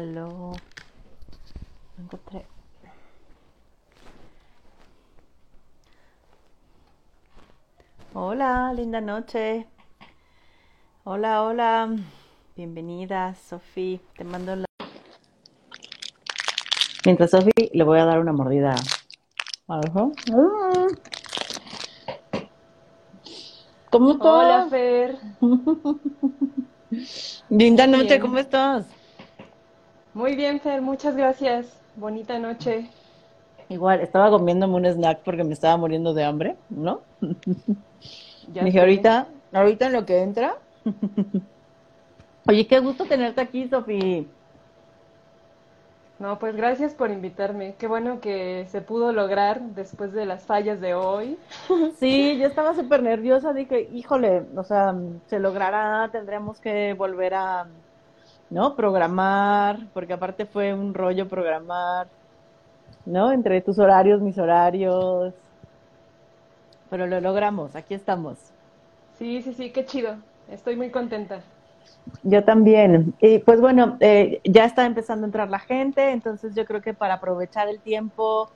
Me encontré. Hola, linda noche. Hola, hola. Bienvenida, Sofi. Te mando la... Mientras Sofi le voy a dar una mordida. ¿Cómo estás? Hola, Fer. Linda noche. ¿cómo estás? Muy bien, Fer. Muchas gracias. Bonita noche. Igual, estaba comiéndome un snack porque me estaba muriendo de hambre, ¿no? Ya Dije, ahorita, ahorita en lo que entra. Oye, qué gusto tenerte aquí, Sofi. No, pues gracias por invitarme. Qué bueno que se pudo lograr después de las fallas de hoy. Sí, yo estaba súper nerviosa, dije, híjole, o sea, se logrará, tendremos que volver a, ¿no? Programar, porque aparte fue un rollo programar, ¿no? Entre tus horarios, mis horarios, pero lo logramos, aquí estamos. Sí, sí, sí, qué chido. Estoy muy contenta. Yo también. Y pues bueno, eh, ya está empezando a entrar la gente, entonces yo creo que para aprovechar el tiempo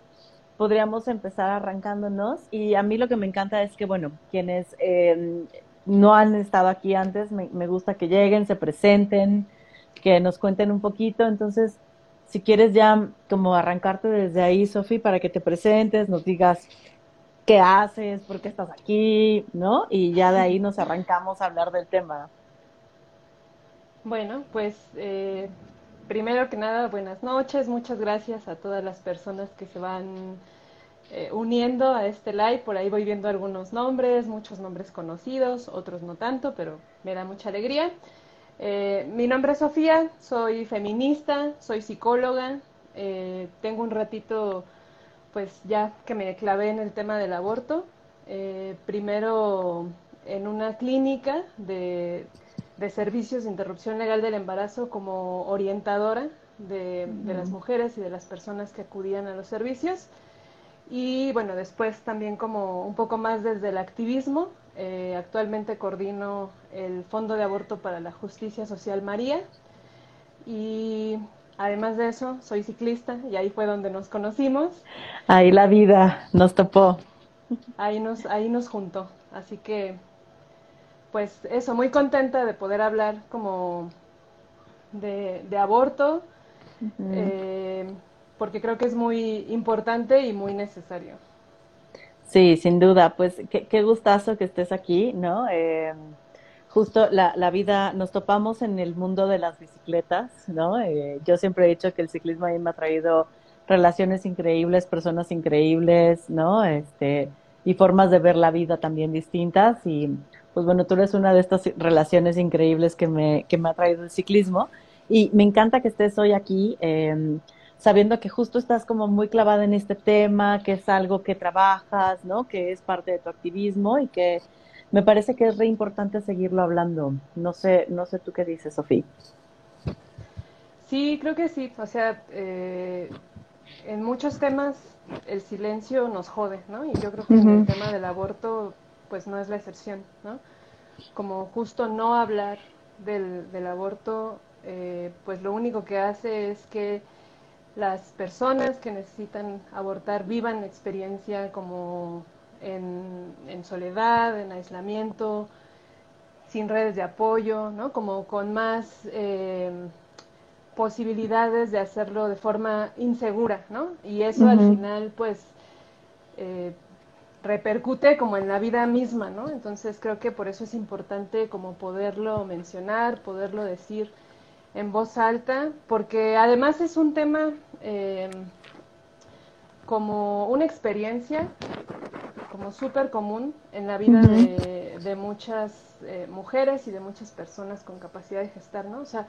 podríamos empezar arrancándonos. Y a mí lo que me encanta es que, bueno, quienes eh, no han estado aquí antes, me, me gusta que lleguen, se presenten, que nos cuenten un poquito. Entonces, si quieres ya como arrancarte desde ahí, Sofi, para que te presentes, nos digas qué haces, por qué estás aquí, ¿no? Y ya de ahí nos arrancamos a hablar del tema. Bueno, pues eh, primero que nada, buenas noches. Muchas gracias a todas las personas que se van eh, uniendo a este live. Por ahí voy viendo algunos nombres, muchos nombres conocidos, otros no tanto, pero me da mucha alegría. Eh, mi nombre es Sofía, soy feminista, soy psicóloga, eh, tengo un ratito, pues ya que me clavé en el tema del aborto, eh, primero en una clínica de, de servicios de interrupción legal del embarazo como orientadora de, de las mujeres y de las personas que acudían a los servicios. Y bueno, después también como un poco más desde el activismo. Eh, actualmente coordino el Fondo de Aborto para la Justicia Social María y además de eso soy ciclista y ahí fue donde nos conocimos. Ahí la vida nos topó. Ahí nos, ahí nos juntó. Así que pues eso, muy contenta de poder hablar como de, de aborto, eh, porque creo que es muy importante y muy necesario. Sí, sin duda, pues qué, gustazo que estés aquí, ¿no? Eh, justo la, la vida, nos topamos en el mundo de las bicicletas, ¿no? Eh, yo siempre he dicho que el ciclismo a me ha traído relaciones increíbles, personas increíbles, ¿no? Este, y formas de ver la vida también distintas. Y pues bueno, tú eres una de estas relaciones increíbles que me, que me ha traído el ciclismo. Y me encanta que estés hoy aquí. eh, sabiendo que justo estás como muy clavada en este tema, que es algo que trabajas, ¿no? Que es parte de tu activismo y que me parece que es re importante seguirlo hablando. No sé, no sé tú qué dices, Sofía. Sí, creo que sí. O sea, eh, en muchos temas el silencio nos jode, ¿no? Y yo creo que en el tema del aborto, pues no es la excepción, ¿no? Como justo no hablar del, del aborto, eh, pues lo único que hace es que las personas que necesitan abortar vivan la experiencia como en, en soledad, en aislamiento, sin redes de apoyo, ¿no? Como con más eh, posibilidades de hacerlo de forma insegura, ¿no? Y eso al final, pues, eh, repercute como en la vida misma, ¿no? Entonces creo que por eso es importante como poderlo mencionar, poderlo decir en voz alta, porque además es un tema eh, como una experiencia como súper común en la vida de, de muchas eh, mujeres y de muchas personas con capacidad de gestar, ¿no? O sea,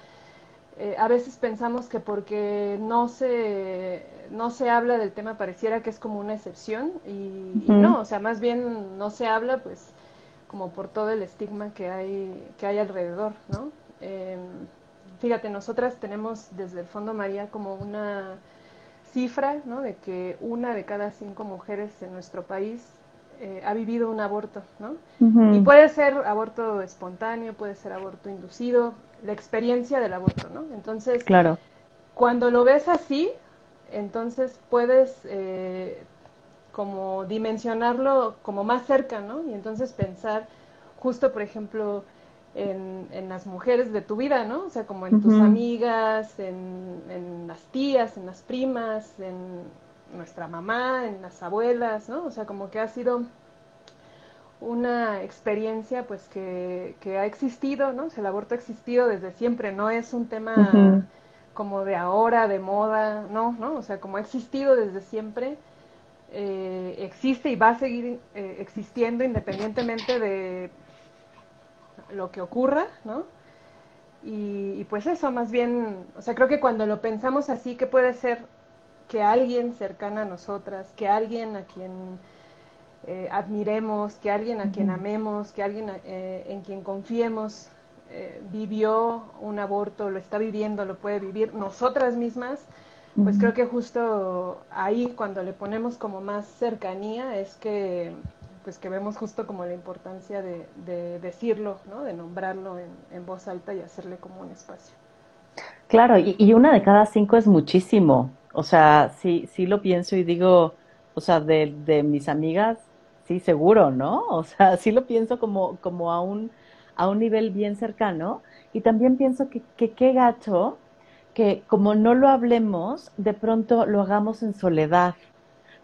eh, a veces pensamos que porque no se, no se habla del tema pareciera que es como una excepción y, y no, o sea, más bien no se habla pues como por todo el estigma que hay, que hay alrededor, ¿no? Fíjate, nosotras tenemos desde el Fondo María como una cifra, ¿no? De que una de cada cinco mujeres en nuestro país eh, ha vivido un aborto, ¿no? Y puede ser aborto espontáneo, puede ser aborto inducido, la experiencia del aborto, ¿no? Entonces, Claro. cuando lo ves así, entonces puedes eh, como dimensionarlo como más cerca, ¿no? Y entonces pensar justo, por ejemplo, en, en, las mujeres de tu vida, ¿no? O sea, como en tus amigas, en, en, las tías, en las primas, en nuestra mamá, en las abuelas, ¿no? O sea, como que ha sido una experiencia pues que, que ha existido, ¿no? O sea, el aborto ha existido desde siempre, no es un tema como de ahora, de moda, no, ¿no? O sea, como ha existido desde siempre, eh, existe y va a seguir eh, existiendo independientemente de lo que ocurra, ¿no? Y, pues eso, más bien, o sea, creo que cuando lo pensamos así, que puede ser que alguien cercana a nosotras, que alguien a quien eh, admiremos, que alguien a quien amemos, que alguien eh, en quien confiemos eh, vivió un aborto, lo está viviendo, lo puede vivir nosotras mismas, pues creo que justo ahí cuando le ponemos como más cercanía es que pues que vemos justo como la importancia de, decirlo, ¿no? de nombrarlo en, voz alta y hacerle como un espacio. Claro, y, una de cada cinco es muchísimo. O sea, sí, sí lo pienso y digo, o sea, de, mis amigas, sí, seguro, ¿no? O sea, sí lo pienso como, como a, un, a un nivel bien cercano. Y también pienso que qué gacho que como no lo hablemos, de pronto lo hagamos en soledad.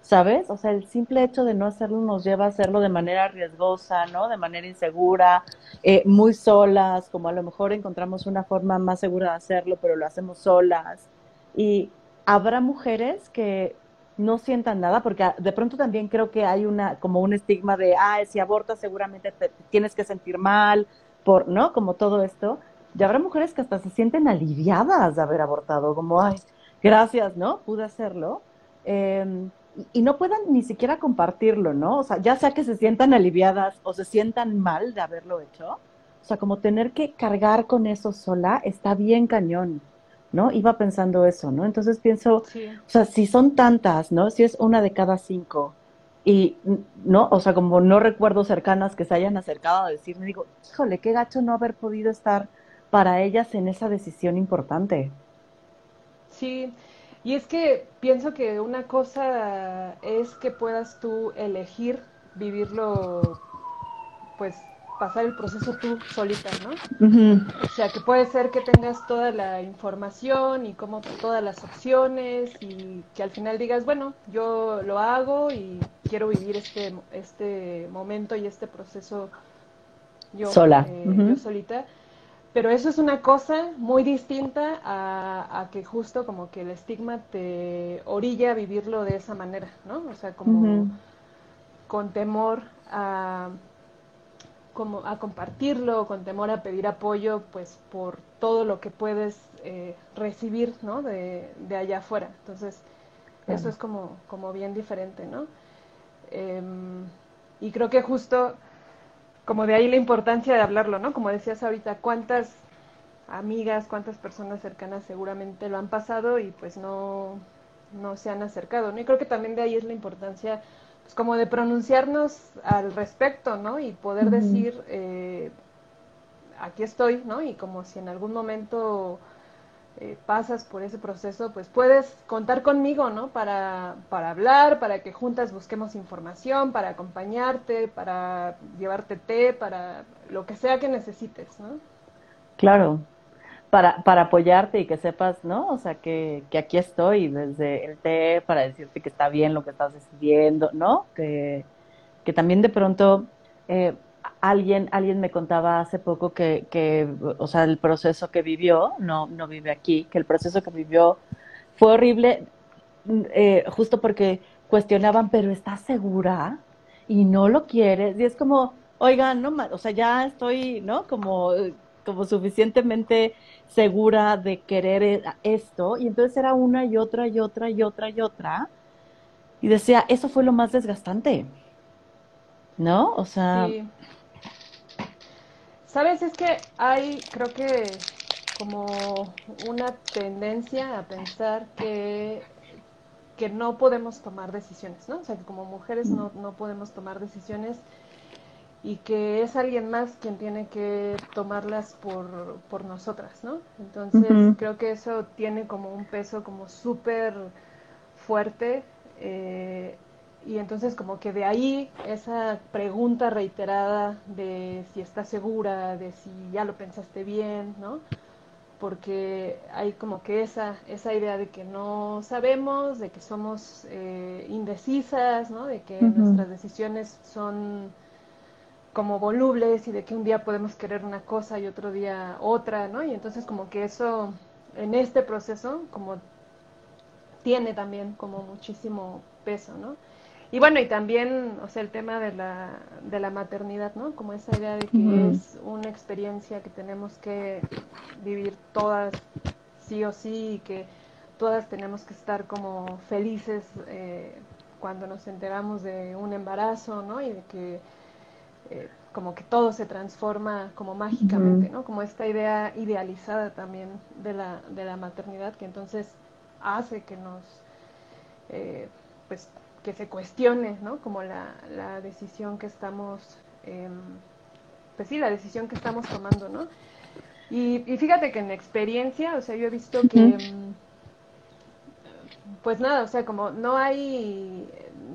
¿Sabes? O sea, el simple hecho de no hacerlo nos lleva a hacerlo de manera riesgosa, ¿no? De manera insegura, eh, muy solas, como a lo mejor encontramos una forma más segura de hacerlo, pero lo hacemos solas. Y habrá mujeres que no sientan nada, porque de pronto también creo que hay una, como un estigma de, ah, si abortas seguramente te, tienes que sentir mal, por, ¿no? Como todo esto. Y habrá mujeres que hasta se sienten aliviadas de haber abortado, como, ay, gracias, ¿no? Pude hacerlo. Eh, y no puedan ni siquiera compartirlo, ¿no? O sea, ya sea que se sientan aliviadas o se sientan mal de haberlo hecho, o sea, como tener que cargar con eso sola está bien cañón, ¿no? Iba pensando eso, ¿no? Entonces pienso, o sea, si son tantas, ¿no? Si es una de cada cinco, y, ¿no? O sea, como no recuerdo cercanas que se hayan acercado a decirme, digo, híjole, qué gacho no haber podido estar para ellas en esa decisión importante. Sí, y es que pienso que una cosa es que puedas tú elegir vivirlo, pues pasar el proceso tú solita, ¿no? O sea, que puede ser que tengas toda la información y como todas las opciones y que al final digas, bueno, yo lo hago y quiero vivir este, este momento y este proceso yo, Sola. Eh, yo solita pero eso es una cosa muy distinta a, que justo como que el estigma te orilla a vivirlo de esa manera, ¿no? O sea, como con temor a, como a compartirlo, con temor a pedir apoyo, pues por todo lo que puedes eh, recibir, ¿no? De, de, allá afuera. Entonces, eso es como, como bien diferente, ¿no? Em, y creo que justo como de ahí la importancia de hablarlo, ¿no? Como decías ahorita, cuántas amigas, cuántas personas cercanas seguramente lo han pasado y pues no, no se han acercado, ¿no? Y creo que también de ahí es la importancia, pues como de pronunciarnos al respecto, ¿no? Y poder decir, eh, aquí estoy, ¿no? Y como si en algún momento eh, pasas por ese proceso, pues puedes contar conmigo, ¿no? Para, para hablar, para que juntas busquemos información, para acompañarte, para llevarte té, para lo que sea que necesites, ¿no? Claro, para, para apoyarte y que sepas, ¿no? O sea, que, que aquí estoy desde el té para decirte que está bien lo que estás decidiendo, ¿no? Que, que también de pronto... Eh, alguien, alguien me contaba hace poco que, que, o sea, el proceso que vivió, no, no vive aquí, que el proceso que vivió fue horrible eh, justo porque cuestionaban, pero ¿estás segura? Y no lo quieres. Y es como, oigan, no, o sea, ya estoy, ¿no? Como, como suficientemente segura de querer e, esto. Y entonces era una y otra y otra y otra y otra. Y decía, eso fue lo más desgastante. ¿No? O sea, Sabes, es que hay, creo que como una tendencia a pensar que, que no podemos tomar decisiones, ¿no? O sea, que como mujeres no, no podemos tomar decisiones y que es alguien más quien tiene que tomarlas por, por nosotras, ¿no? Entonces creo que eso tiene como un peso como súper fuerte eh, y entonces como que de ahí esa pregunta reiterada de si estás segura, de si ya lo pensaste bien, ¿no? Porque hay como que esa, esa idea de que no sabemos, de que somos eh, indecisas, ¿no? De que nuestras decisiones son como volubles y de que un día podemos querer una cosa y otro día otra, ¿no? Y entonces como que eso en este proceso como tiene también como muchísimo peso, ¿no? Y bueno, y también, o sea, el tema de la, de la maternidad, ¿no? Como esa idea de que es una experiencia que tenemos que vivir todas sí o sí y que todas tenemos que estar como felices eh, cuando nos enteramos de un embarazo, ¿no? Y de que eh, como que todo se transforma como mágicamente, ¿no? Como esta idea idealizada también de la, de la maternidad que entonces hace que nos, eh, pues, que se cuestione, ¿no? Como la, la decisión que estamos, em, pues sí, la decisión que estamos tomando, ¿no? Y, fíjate que en experiencia, o sea, yo he visto que, em, pues nada, o sea, como no hay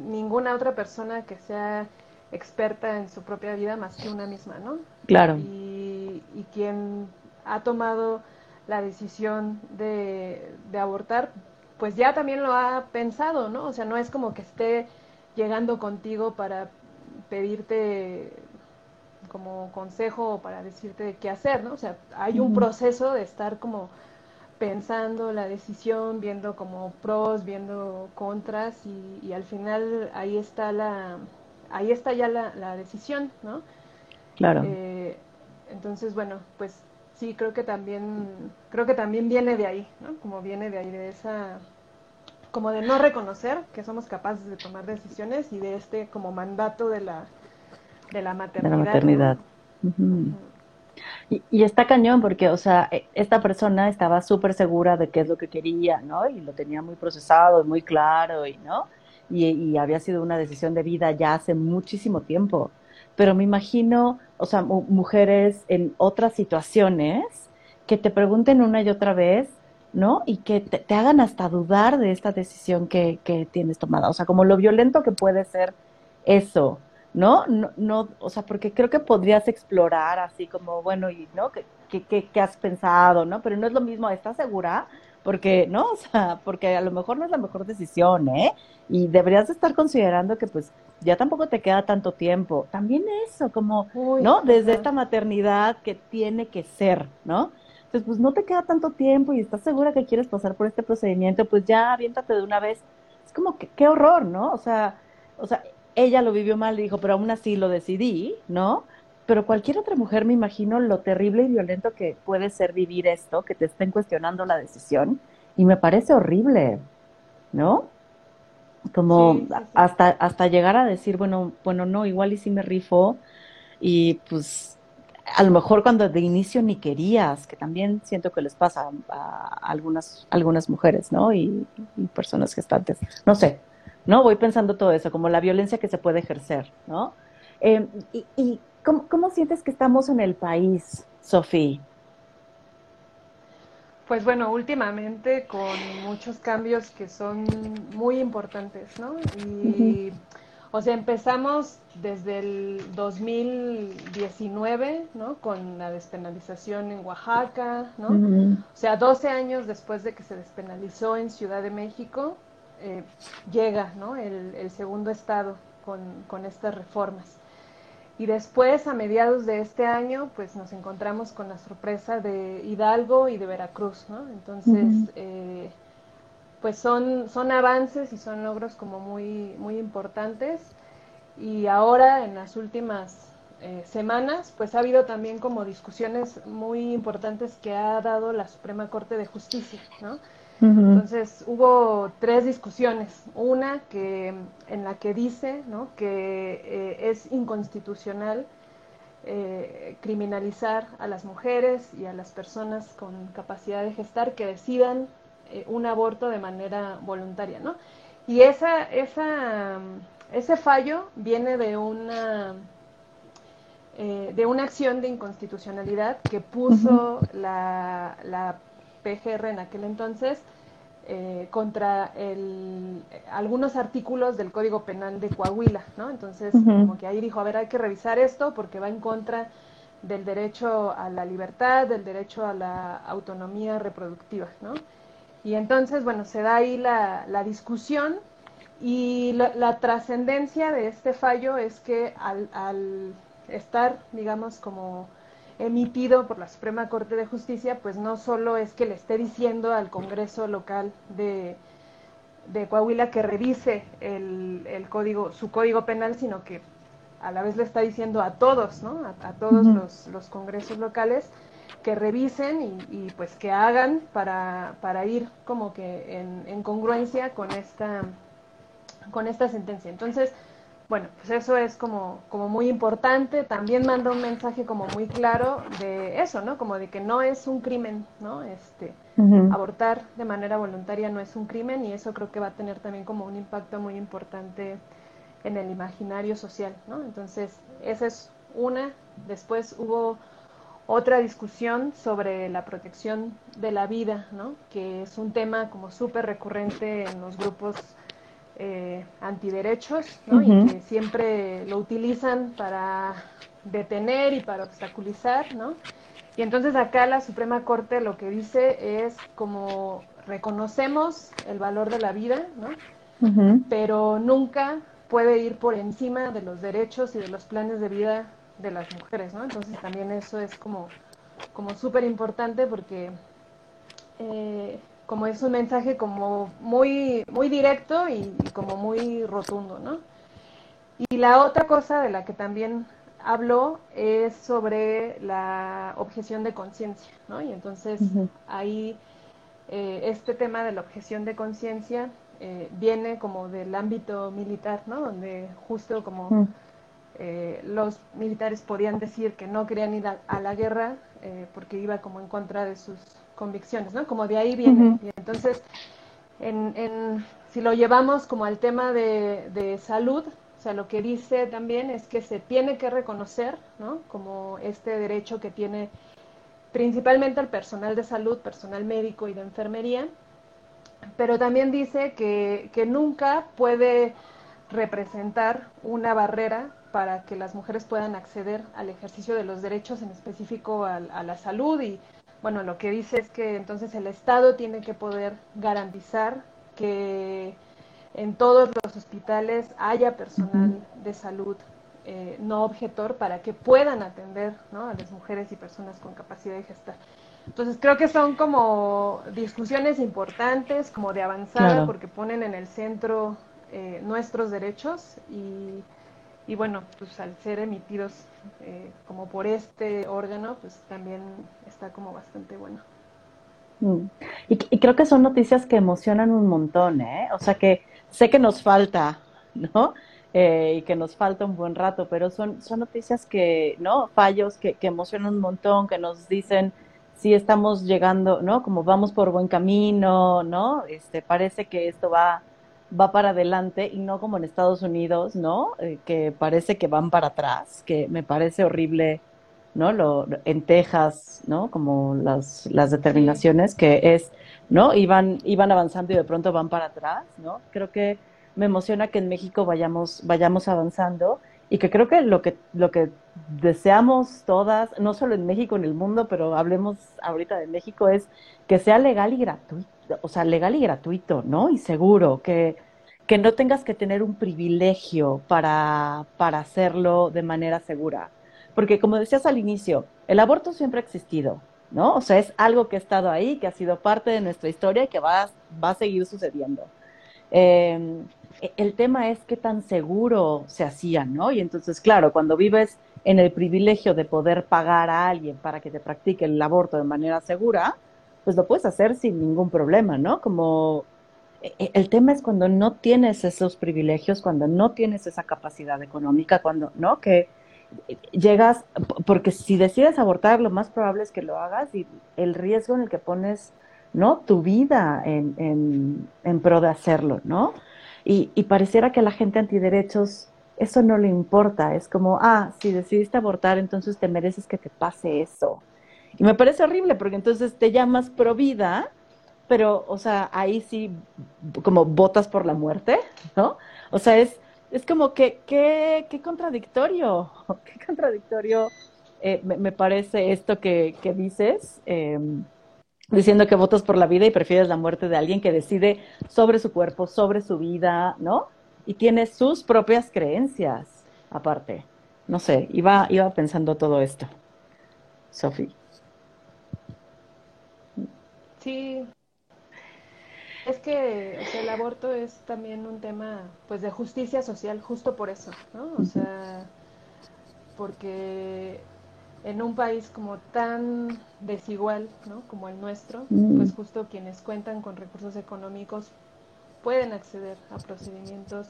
ninguna otra persona que sea experta en su propia vida más que una misma, ¿no? Claro. Y, quien ha tomado la decisión de, abortar, pues ya también lo ha pensado, ¿no? O sea, no es como que esté llegando contigo para pedirte como consejo o para decirte qué hacer, ¿no? O sea, hay un proceso de estar como pensando la decisión, viendo como pros, viendo contras y, y al final ahí está la, ahí está ya la, decisión, ¿no? Claro. Eh, entonces, bueno, pues sí, creo que también, creo que también viene de ahí, ¿no? Como viene de ahí, de esa, como de no reconocer que somos capaces de tomar decisiones y de este como mandato de la, de la maternidad. De la maternidad. y, y, está cañón porque, o sea, e, esta persona estaba súper segura de qué es lo que quería, ¿no? Y lo tenía muy procesado, muy claro, y, ¿no? y, había sido una decisión de vida ya hace muchísimo tiempo. Pero me imagino, o sea, mujeres en otras situaciones que te pregunten una y otra vez, ¿no? Y que te, hagan hasta dudar de esta decisión que, que, tienes tomada. O sea, como lo violento que puede ser eso, ¿no? No, no o sea, porque creo que podrías explorar así como, bueno, y, ¿no? ¿Qué, qué, qué has pensado, ¿no? Pero no es lo mismo, ¿estás segura? Porque, ¿no? O sea, porque a lo mejor no es la mejor decisión, ¿eh? Y deberías estar considerando que pues ya tampoco te queda tanto tiempo. También eso, como, ¿no? Desde esta maternidad que tiene que ser, ¿no? Entonces, pues no te queda tanto tiempo y estás segura que quieres pasar por este procedimiento, pues ya aviéntate de una vez. Es como que qué horror, ¿no? O sea, o sea, ella lo vivió mal y dijo, pero aún así lo decidí, ¿no? Pero cualquier otra mujer me imagino lo terrible y violento que puede ser vivir esto, que te estén cuestionando la decisión, y me parece horrible, ¿no? Como hasta hasta llegar a decir, bueno, bueno, no, igual y si me rifo y pues a lo mejor cuando de inicio ni querías, que también siento que les pasa a, algunas algunas mujeres, ¿no? Y, personas gestantes, no sé, ¿no? Voy pensando todo eso, como la violencia que se puede ejercer, ¿no? Eh, y, y ¿Cómo, sientes que estamos en el país, Sofía? Pues bueno, últimamente con muchos cambios que son muy importantes, ¿no? Y, o sea, empezamos desde el 2019, ¿no? Con la despenalización en Oaxaca, ¿no? O sea, 12 años después de que se despenalizó en Ciudad de México, eh, llega, ¿no? El, segundo estado con, con estas reformas. Y después, a mediados de este año, pues nos encontramos con la sorpresa de Hidalgo y de Veracruz, ¿no? Entonces, eh, pues son, son avances y son logros como muy, muy importantes. Y ahora, en las últimas eh, semanas, pues ha habido también como discusiones muy importantes que ha dado la Suprema Corte de Justicia, ¿no? Entonces hubo tres discusiones. Una que en la que dice ¿no? que eh, es inconstitucional eh, criminalizar a las mujeres y a las personas con capacidad de gestar que decidan eh, un aborto de manera voluntaria, ¿no? Y esa, esa, ese fallo viene de una eh, de una acción de inconstitucionalidad que puso la, la, PGR en aquel entonces eh, contra el, algunos artículos del Código Penal de Coahuila, ¿no? Entonces, como que ahí dijo, a ver, hay que revisar esto porque va en contra del derecho a la libertad, del derecho a la autonomía reproductiva, ¿no? Y entonces, bueno, se da ahí la, la discusión y la, trascendencia de este fallo es que al, al, estar, digamos, como emitido por la Suprema Corte de Justicia, pues no solo es que le esté diciendo al Congreso local de, de Coahuila que revise el, el, código, su código penal, sino que a la vez le está diciendo a todos, ¿no? A, todos los, los, congresos locales que revisen y, y, pues que hagan para, para ir como que en, en congruencia con esta con esta sentencia. Entonces, bueno, pues eso es como, como muy importante. También manda un mensaje como muy claro de eso, ¿no? Como de que no es un crimen, ¿no? Este, abortar de manera voluntaria no es un crimen y eso creo que va a tener también como un impacto muy importante en el imaginario social, ¿no? Entonces, esa es una. Después hubo otra discusión sobre la protección de la vida, ¿no? Que es un tema como súper recurrente en los grupos eh, antiderechos, ¿no? Y que siempre lo utilizan para detener y para obstaculizar, ¿no? Y entonces acá la Suprema Corte lo que dice es como reconocemos el valor de la vida, ¿no? Pero nunca puede ir por encima de los derechos y de los planes de vida de las mujeres, ¿no? Entonces también eso es como, como súper importante porque eh, como es un mensaje como muy, muy directo y, como muy rotundo, ¿no? Y la otra cosa de la que también habló es sobre la objeción de conciencia, ¿no? Y entonces ahí eh, este tema de la objeción de conciencia eh, viene como del ámbito militar, ¿no? Donde justo como eh, los militares podían decir que no querían ir a la guerra porque iba como en contra de sus convicciones, ¿no? Como de ahí viene. Y entonces, en, si lo llevamos como al tema de, salud, o sea, lo que dice también es que se tiene que reconocer, ¿no? Como este derecho que tiene principalmente el personal de salud, personal médico y de enfermería, pero también dice que, que nunca puede representar una barrera para que las mujeres puedan acceder al ejercicio de los derechos, en específico a, a la salud y bueno, lo que dice es que entonces el Estado tiene que poder garantizar que en todos los hospitales haya personal de salud eh, no objetor para que puedan atender ¿no? a las mujeres y personas con capacidad de gestar. Entonces creo que son como discusiones importantes, como de avanzada, porque ponen en el centro eh, nuestros derechos y, y bueno, pues al ser emitidos eh, como por este órgano, pues también está como bastante bueno. Mm. Y, creo que son noticias que emocionan un montón, ¿eh? O sea que sé que nos falta, ¿no? Eh, y que nos falta un buen rato, pero son, son noticias que, ¿no? Fallos que, que emocionan un montón, que nos dicen si estamos llegando, ¿no? Como vamos por buen camino, ¿no? Este, parece que esto va va para adelante y no como en Estados Unidos, ¿no? Eh, que parece que van para atrás, que me parece horrible, ¿no? Lo, en Texas, ¿no? Como las, las determinaciones que es, ¿no? Iban, iban avanzando y de pronto van para atrás, ¿no? Creo que me emociona que en México vayamos, vayamos avanzando y que creo que lo que, lo que deseamos todas, no solo en México, en el mundo, pero hablemos ahorita de México, es que sea legal y gratuito o sea, legal y gratuito, ¿no? Y seguro, que, que no tengas que tener un privilegio para, para hacerlo de manera segura. Porque como decías al inicio, el aborto siempre ha existido, ¿no? O sea, es algo que ha estado ahí, que ha sido parte de nuestra historia y que va, va a seguir sucediendo. Em, e, el tema es qué tan seguro se hacía, ¿no? Y entonces, claro, cuando vives en el privilegio de poder pagar a alguien para que te practique el aborto de manera segura, pues lo puedes hacer sin ningún problema, ¿no? Como e, e, el tema es cuando no tienes esos privilegios, cuando no tienes esa capacidad económica, cuando, ¿no? Que llegas, porque si decides abortar, lo más probable es que lo hagas y el riesgo en el que pones, ¿no? Tu vida en, en, pro de hacerlo, ¿no? Y, y pareciera que la gente antiderechos eso no le importa. Es como, ah, si decidiste abortar, entonces te mereces que te pase eso. Y me parece horrible porque entonces te llamas pro vida, pero, o sea, ahí sí, como votas por la muerte, ¿no? O sea, es, es como que, qué, qué contradictorio, qué contradictorio eh, me, parece esto que, que dices, em, diciendo que votas por la vida y prefieres la muerte de alguien que decide sobre su cuerpo, sobre su vida, ¿no? Y tiene sus propias creencias, aparte. No sé, iba, iba pensando todo esto. Sofi. Sí, es que el aborto es también un tema pues de justicia social justo por eso, ¿no? O sea, porque en un país como tan desigual, ¿no? Como el nuestro, mm. pues justo quienes cuentan con recursos económicos pueden acceder a procedimientos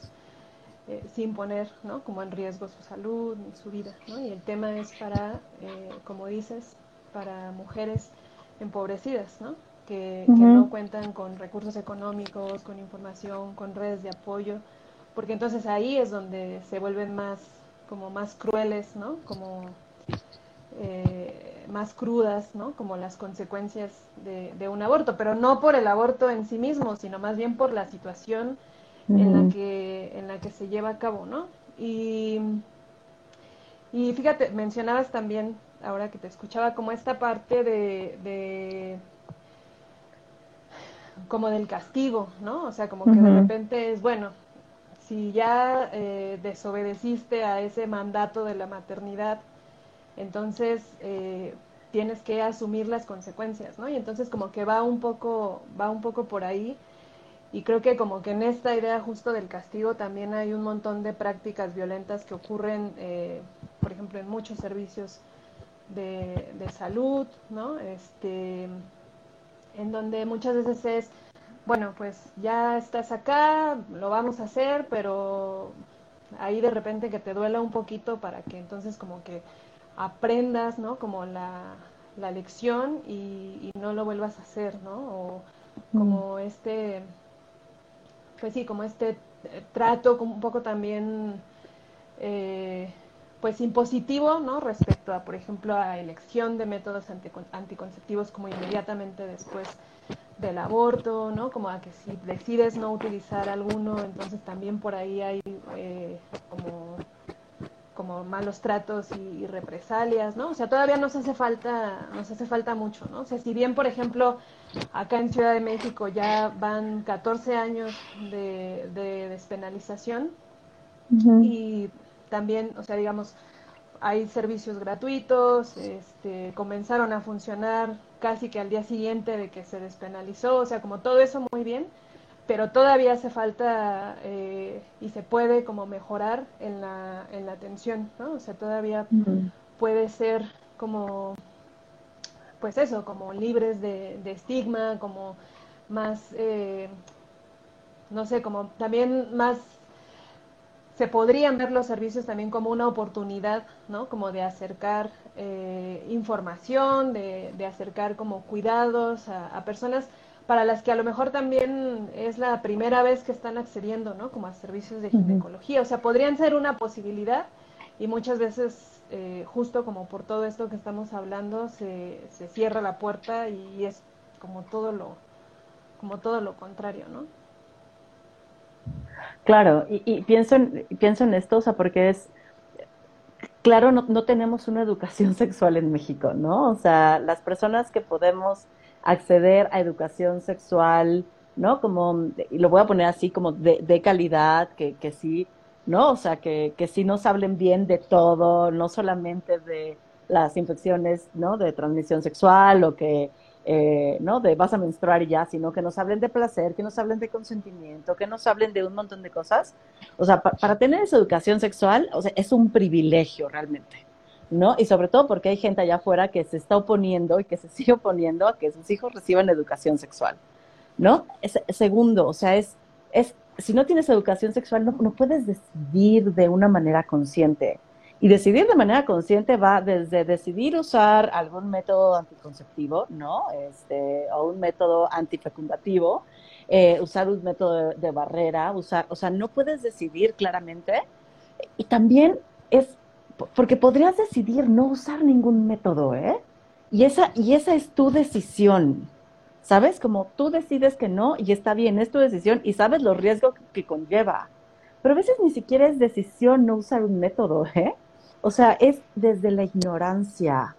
eh, sin poner, ¿no? Como en riesgo su salud ni su vida, ¿no? Y el tema es para, eh, como dices, para mujeres empobrecidas, ¿no? Que, no cuentan con recursos económicos, con información, con redes de apoyo, porque entonces ahí es donde se vuelven más, como más crueles, ¿no? Como eh, más crudas, ¿no? Como las consecuencias de, un aborto, pero no por el aborto en sí mismo, sino más bien por la situación en, la que, en la que se lleva a cabo, ¿no? Y, y fíjate, mencionabas también, ahora que te escuchaba, como esta parte de como del castigo, ¿no? O sea, como que de repente es, bueno, si ya eh, desobedeciste a ese mandato de la maternidad, entonces eh, tienes que asumir las consecuencias, ¿no? Y entonces como que va un poco, va un poco por ahí. Y creo que como que en esta idea justo del castigo también hay un montón de prácticas violentas que ocurren, eh, por ejemplo, en muchos servicios de, de salud, ¿no? Este, en donde muchas veces es, bueno, pues ya estás acá, lo vamos a hacer, pero ahí de repente que te duela un poquito para que entonces como que aprendas, ¿no? Como la, la lección y, no lo vuelvas a hacer, ¿no? O como mm. este, pues sí, como este trato un poco también... Eh, pues impositivo, ¿no? Respecto a, por ejemplo, a elección de métodos anticonceptivos como inmediatamente después del aborto, ¿no? Como a que si decides no utilizar alguno, entonces también por ahí hay eh, como, como malos tratos y, represalias, ¿no? O sea, todavía nos hace falta, nos hace falta mucho, ¿no? O sea, si bien, por ejemplo, acá en Ciudad de México ya van 14 años de, despenalización y también, o sea, digamos, hay servicios gratuitos, este, comenzaron a funcionar casi que al día siguiente de que se despenalizó, o sea, como todo eso muy bien, pero todavía hace falta eh, y se puede como mejorar en la, en la atención, ¿no? O sea, todavía puede ser como, pues eso, como libres de, estigma, como más, eh, no sé, como también más se podrían ver los servicios también como una oportunidad, ¿no? Como de acercar eh, información, de, acercar como cuidados a, personas para las que a lo mejor también es la primera vez que están accediendo, ¿no? Como a servicios de ginecología. O sea, podrían ser una posibilidad y muchas veces, eh, justo como por todo esto que estamos hablando, se, se cierra la puerta y es como todo lo, como todo lo contrario, ¿no? Claro, y, pienso, en, pienso en esto, o sea, porque es, claro, no, no, tenemos una educación sexual en México, ¿no? O sea, las personas que podemos acceder a educación sexual, ¿no? Como, y lo voy a poner así, como de, de calidad, que, que sí, ¿no? O sea, que, que sí nos hablen bien de todo, no solamente de las infecciones, ¿no? De transmisión sexual o que eh, ¿no? De vas a menstruar y ya, sino que nos hablen de placer, que nos hablen de consentimiento, que nos hablen de un montón de cosas. O sea, para tener esa educación sexual, o es un privilegio realmente, ¿no? Y sobre todo porque hay gente allá afuera que se está oponiendo y que se sigue oponiendo a que sus hijos reciban educación sexual, ¿no? Segundo, o sea, es, es, si no tienes educación sexual, no, no puedes decidir de una manera consciente. Y decidir de manera consciente va desde decidir usar algún método anticonceptivo, ¿no? Este, o un método antifecundativo, eh, usar un método de, barrera, usar, o sea, no puedes decidir claramente Y también es, porque podrías decidir no usar ningún método, ¿eh? Y esa, y esa es tu decisión, ¿sabes? Como tú decides que no y está bien, es tu decisión y sabes los riesgos que conlleva. Pero a veces ni siquiera es decisión no usar un método, ¿eh? O sea, es desde la ignorancia,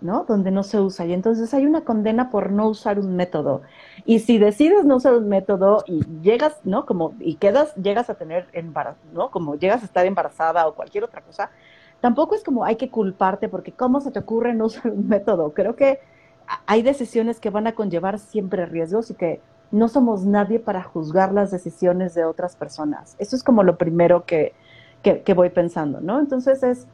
¿no? Donde no se usa. Y entonces hay una condena por no usar un método. Y si decides no usar un método y llegas, ¿no? Como, y quedas, llegas a tener embarazo, ¿no? Como llegas a estar embarazada o cualquier otra cosa, tampoco es como hay que culparte porque ¿cómo se te ocurre no usar un método? Creo que hay decisiones que van a conllevar siempre riesgos y que no somos nadie para juzgar las decisiones de otras personas. Eso es como lo primero que, que voy pensando, ¿no? Entonces es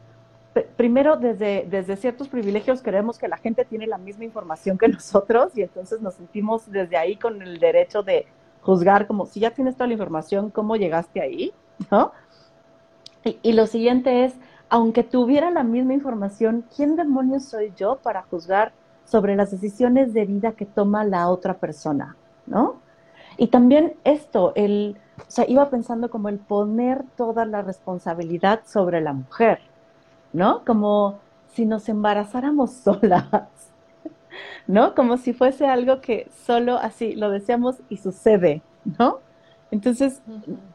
primero desde, desde ciertos privilegios creemos que la gente tiene la misma información que nosotros y entonces nos sentimos desde ahí con el derecho de juzgar como si ya tienes toda la información, ¿cómo llegaste ahí? ¿No? Y, y lo siguiente es, aunque tuviera la misma información, ¿quién demonios soy yo para juzgar sobre las decisiones de vida que toma la otra persona? ¿No? Y también esto, el, o sea, iba pensando como el poner toda la responsabilidad sobre la mujer. ¿no? Como si nos embarazáramos solas, ¿no? Como si fuese algo que solo así lo deseamos y sucede, ¿no? Entonces,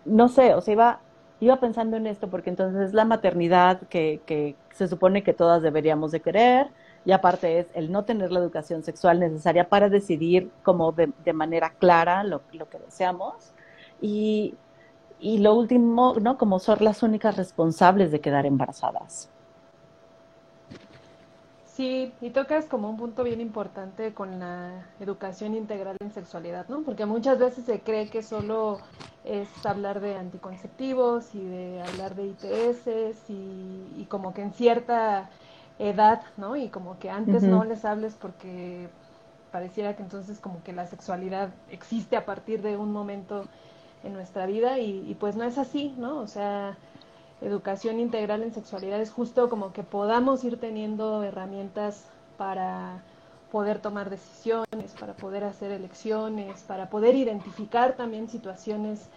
no sé, o sea, iba, iba pensando en esto porque entonces la maternidad que, que se supone que todas deberíamos de querer, y aparte es el no tener la educación sexual necesaria para decidir como de, manera clara lo, que deseamos. Y, y lo último, ¿no? Como son las únicas responsables de quedar embarazadas. Sí, y tocas como un punto bien importante con la educación integral en sexualidad, ¿no? Porque muchas veces se cree que solo es hablar de anticonceptivos y de hablar de ITS y, como que en cierta edad, ¿no? Y como que antes no les hables porque pareciera que entonces como que la sexualidad existe a partir de un momento en nuestra vida y, y pues no es así, ¿no? O sea, educación integral en sexualidad es justo como que podamos ir teniendo herramientas para poder tomar decisiones, para poder hacer elecciones, para poder identificar también situaciones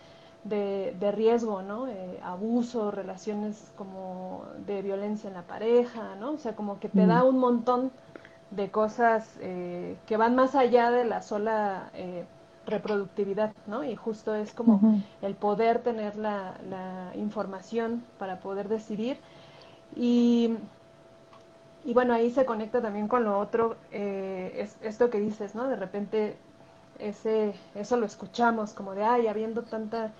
de, de riesgo, ¿no? Eh, abuso, relaciones como de violencia en la pareja, ¿no? O sea, como que te da un montón de cosas eh, que van más allá de la sola eh, reproductividad, ¿no? Y justo es como el poder tener la, información para poder decidir. Y, y, bueno, ahí se conecta también con lo otro, eh, es, esto que dices, ¿no? De repente ese, eso lo escuchamos como de, ay, habiendo tanta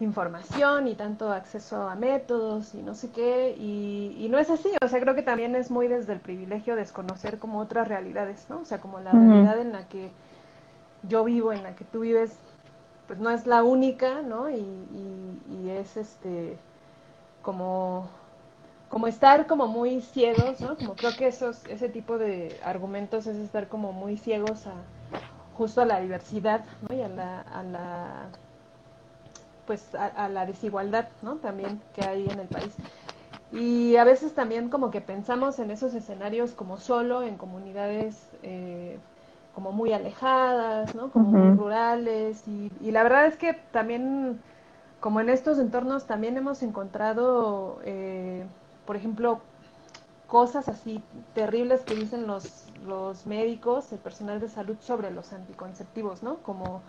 información y tanto acceso a métodos y no sé qué, y, y, no es así, o sea, creo que también es muy desde el privilegio desconocer como otras realidades, ¿no? O sea, como la realidad en la que yo vivo, en la que tú vives, pues no es la única, ¿no? Y, y, es este, como, como estar como muy ciegos, ¿no? Como creo que esos, ese tipo de argumentos es estar como muy ciegos a justo a la diversidad, ¿no? Y a la, a la pues a, la desigualdad, ¿no? También que hay en el país. Y a veces también como que pensamos en esos escenarios como solo en comunidades eh, como muy alejadas, ¿no? Como muy rurales. Y, la verdad es que también, como en estos entornos, también hemos encontrado, eh, por ejemplo, cosas así terribles que dicen los, los médicos, el personal de salud sobre los anticonceptivos, ¿no? Como,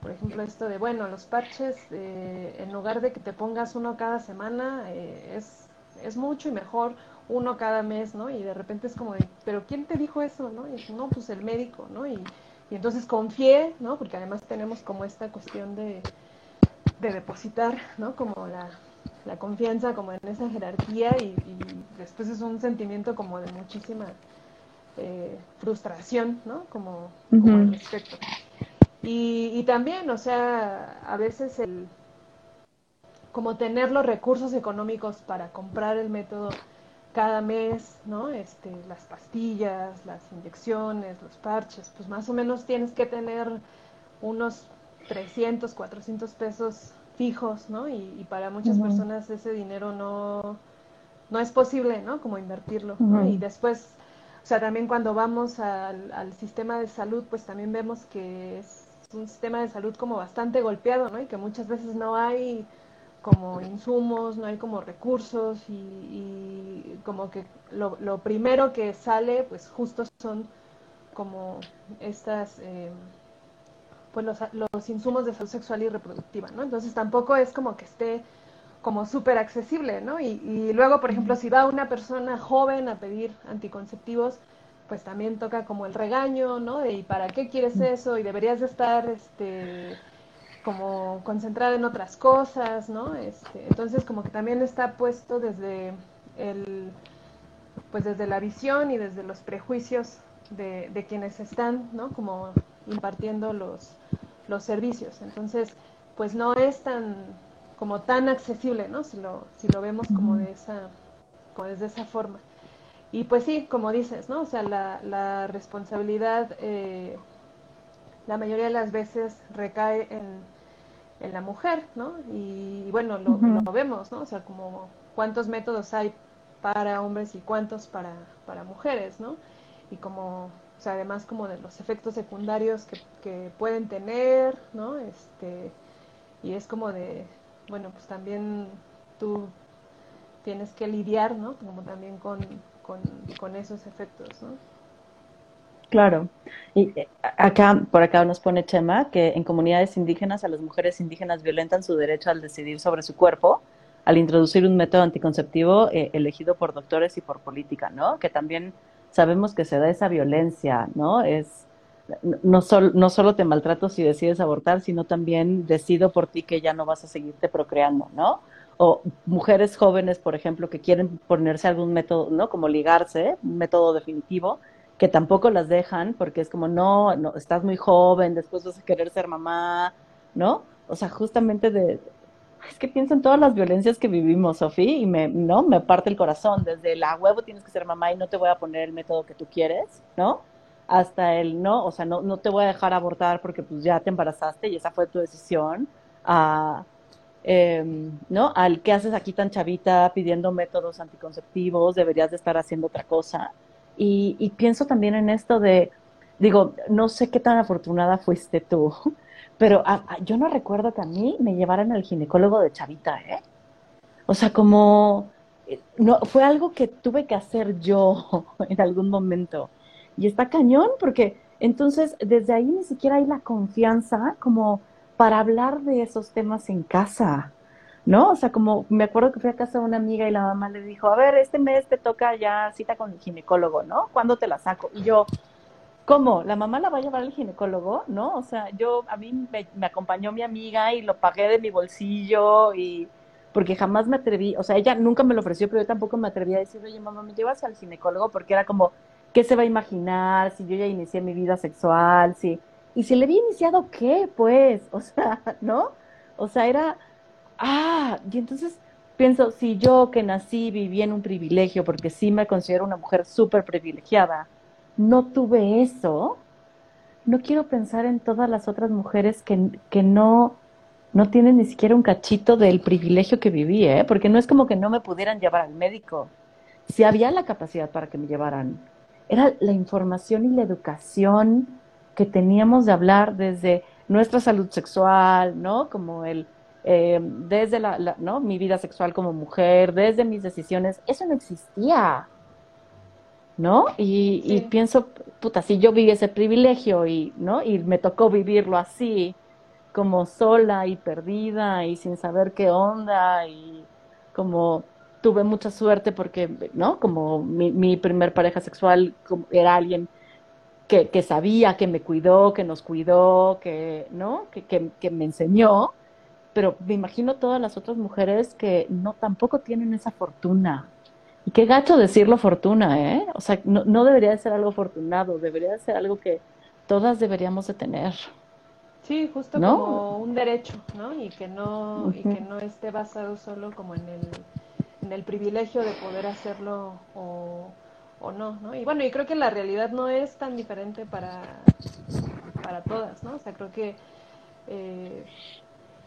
por ejemplo, esto de, bueno, los parches, eh, en lugar de que te pongas uno cada semana, eh, es, es mucho y mejor uno cada mes, ¿no? Y de repente es como de, pero ¿quién te dijo eso, no? Y no, pues el médico, ¿no? Y, y entonces confié, ¿no? Porque además tenemos como esta cuestión de, de depositar, ¿no? Como la, la, confianza como en esa jerarquía y, y, después es un sentimiento como de muchísima eh, frustración, ¿no? Como, como al respecto. Y, y también, o sea, a veces el como tener los recursos económicos para comprar el método cada mes, ¿no? Este, las pastillas, las inyecciones, los parches, pues más o menos tienes que tener unos 300, 400 pesos fijos, ¿no? Y, para muchas personas ese dinero no, no es posible, ¿no? Como invertirlo, ¿no? Y después, o sea, también cuando vamos al, al, sistema de salud, pues también vemos que es un sistema de salud como bastante golpeado, ¿no? Y que muchas veces no hay como insumos, no hay como recursos y, como que lo, primero que sale pues justo son como estas eh, pues los, los, insumos de salud sexual y reproductiva, ¿no? Entonces tampoco es como que esté como súper accesible, ¿no? Y, y, luego, por ejemplo, si va una persona joven a pedir anticonceptivos, pues también toca como el regaño, ¿no? De, ¿y para qué quieres eso? Y deberías de estar, este, como concentrada en otras cosas, ¿no? Este, entonces como que también está puesto desde el, pues desde la visión y desde los prejuicios de, de quienes están, ¿no? Como impartiendo los, los servicios. Entonces, pues no es tan, como tan accesible, ¿no? Si lo, si lo vemos como de esa, como desde esa forma. Y pues sí, como dices, ¿no? O sea, la, la responsabilidad eh, la mayoría de las veces recae en, en la mujer, ¿no? Y, bueno, lo, vemos, ¿no? O sea, como cuántos métodos hay para hombres y cuántos para, para mujeres, ¿no? Y como, o sea, además como de los efectos secundarios que, que pueden tener, ¿no? Este, y es como de, bueno, pues también tú tienes que lidiar, ¿no? Como también con, con, con esos efectos, ¿no? Claro. Y eh, acá, por acá nos pone Chema que en comunidades indígenas a las mujeres indígenas violentan su derecho al decidir sobre su cuerpo al introducir un método anticonceptivo eh, elegido por doctores y por política, ¿no? Que también sabemos que se da esa violencia, ¿no? Es no, sol, no solo te maltrato si decides abortar, sino también decido por ti que ya no vas a seguirte procreando, ¿no? O mujeres jóvenes, por ejemplo, que quieren ponerse algún método, ¿no? Como ligarse, un método definitivo, que tampoco las dejan porque es como, no, no, estás muy joven, después vas a querer ser mamá, ¿no? O sea, justamente de, es que pienso en todas las violencias que vivimos, Sofía, y me, ¿no? Me parte el corazón, desde la huevo tienes que ser mamá y no te voy a poner el método que tú quieres, ¿no? Hasta el no, o sea, no, no te voy a dejar abortar porque pues ya te embarazaste y esa fue tu decisión, eh, ¿no? Al que haces aquí tan chavita pidiendo métodos anticonceptivos, deberías de estar haciendo otra cosa. Y, pienso también en esto de, digo, no sé qué tan afortunada fuiste tú, pero yo no recuerdo que a mí me llevaran al ginecólogo de chavita, ¿eh? O sea, como, eh, no, fue algo que tuve que hacer yo en algún momento. Y está cañón porque entonces desde ahí ni siquiera hay la confianza como para hablar de esos temas en casa. ¿no? O sea, como me acuerdo que fui a casa de una amiga y la mamá le dijo, a ver, este mes te toca ya cita con el ginecólogo, ¿no? ¿Cuándo te la saco? Y yo, ¿cómo? ¿La mamá la va a llevar al ginecólogo? ¿No? O sea, yo, a mí me, acompañó mi amiga y lo pagué de mi bolsillo y porque jamás me atreví, o sea, ella nunca me lo ofreció, pero yo tampoco me atreví a decir, oye, mamá, ¿me llevas al ginecólogo? Porque era como, ¿qué se va a imaginar si yo ya inicié mi vida sexual? Si, y si le había iniciado, ¿qué? Pues, o sea, ¿no? O sea, era ah, y entonces pienso, si yo que nací, viví en un privilegio, porque sí me considero una mujer súper privilegiada, no tuve eso, no quiero pensar en todas las otras mujeres que, que no, no tienen ni siquiera un cachito del privilegio que viví, ¿eh? porque no es como que no me pudieran llevar al médico. Si había la capacidad para que me llevaran, era la información y la educación que teníamos de hablar desde nuestra salud sexual, ¿no? Como el, eh, desde la, ¿no? mi vida sexual como mujer, desde mis decisiones, eso no existía. ¿No? Y, pienso, puta, si yo viví ese privilegio y, ¿no? Y me tocó vivirlo así, como sola y perdida y sin saber qué onda y como tuve mucha suerte porque, ¿no? Como mi, mi primer pareja sexual era alguien que, que, sabía, que me cuidó, que nos cuidó, que, ¿no? Que, que, que me enseñó pero me imagino todas las otras mujeres que no tampoco tienen esa fortuna. Y qué gacho decirlo fortuna, ¿eh? O sea, no, no debería de ser algo afortunado, debería de ser algo que todas deberíamos de tener. Sí, justo como un derecho, ¿no? Y que no, y que no esté basado solo como en el, en el privilegio de poder hacerlo o, o no, ¿no? Y bueno, y creo que la realidad no es tan diferente para, para todas, ¿no? O sea, creo que eh,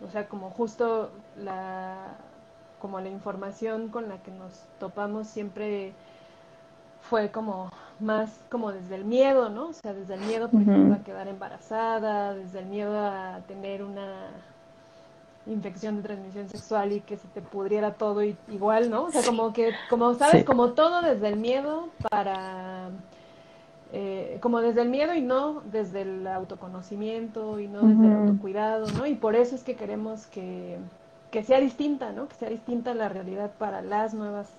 o sea, como justo la, como la información con la que nos topamos siempre fue como más como desde el miedo, ¿no? O sea, desde el miedo, por ejemplo, a quedar embarazada, desde el miedo a tener una infección de transmisión sexual y que se te pudriera todo y, igual, ¿no? O sea, como que, como sabes, como todo desde el miedo para, eh, como desde el miedo y no desde el autoconocimiento y no desde el autocuidado, ¿no? Y por eso es que queremos que, que sea distinta, ¿no? Que sea distinta la realidad para las nuevas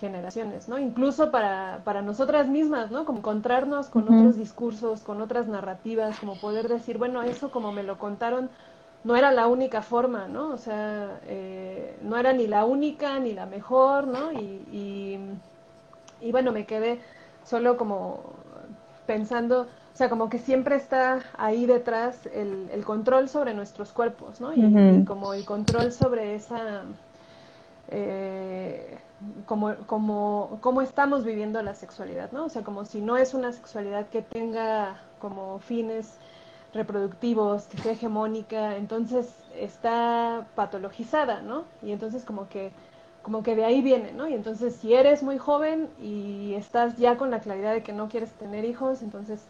generaciones, ¿no? Incluso para, para nosotras mismas, ¿no? Como encontrarnos con otros discursos, con otras narrativas, como poder decir, bueno, eso como me lo contaron, no era la única forma, ¿no? O sea, eh, no era ni la única ni la mejor, ¿no? Y, y, bueno, me quedé solo como pensando, sea, como que siempre está ahí detrás el, el control sobre nuestros cuerpos, ¿no? Y, como el control sobre esa... Eh, como, como, cómo estamos viviendo la sexualidad, ¿no? O sea, como si no es una sexualidad que tenga como fines reproductivos, que sea hegemónica, entonces está patologizada, ¿no? Y entonces como que como que de ahí viene, ¿no? Y entonces si eres muy joven y estás ya con la claridad de que no quieres tener hijos, entonces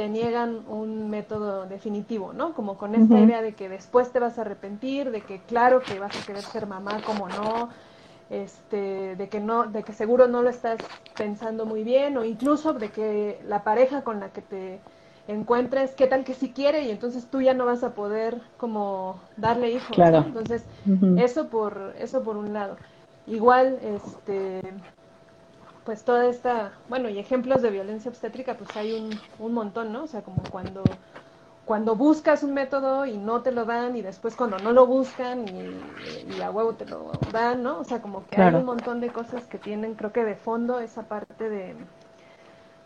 te niegan un método definitivo, ¿no? Como con esta idea de que después te vas a arrepentir, de que claro que vas a querer ser mamá, como no, este, de que no, de que seguro no lo estás pensando muy bien, o incluso de que la pareja con la que te encuentres, qué tal que si quiere y entonces tú ya no vas a poder como darle hijos. Entonces, eso por eso por un lado. Igual este pues toda esta, bueno, y ejemplos de violencia obstétrica pues hay un, un montón, ¿no? O sea, como cuando cuando buscas un método y no te lo dan y después cuando no lo buscan y, y a huevo te lo dan, ¿no? O sea, como que hay un montón de cosas que tienen, creo que de fondo esa parte de,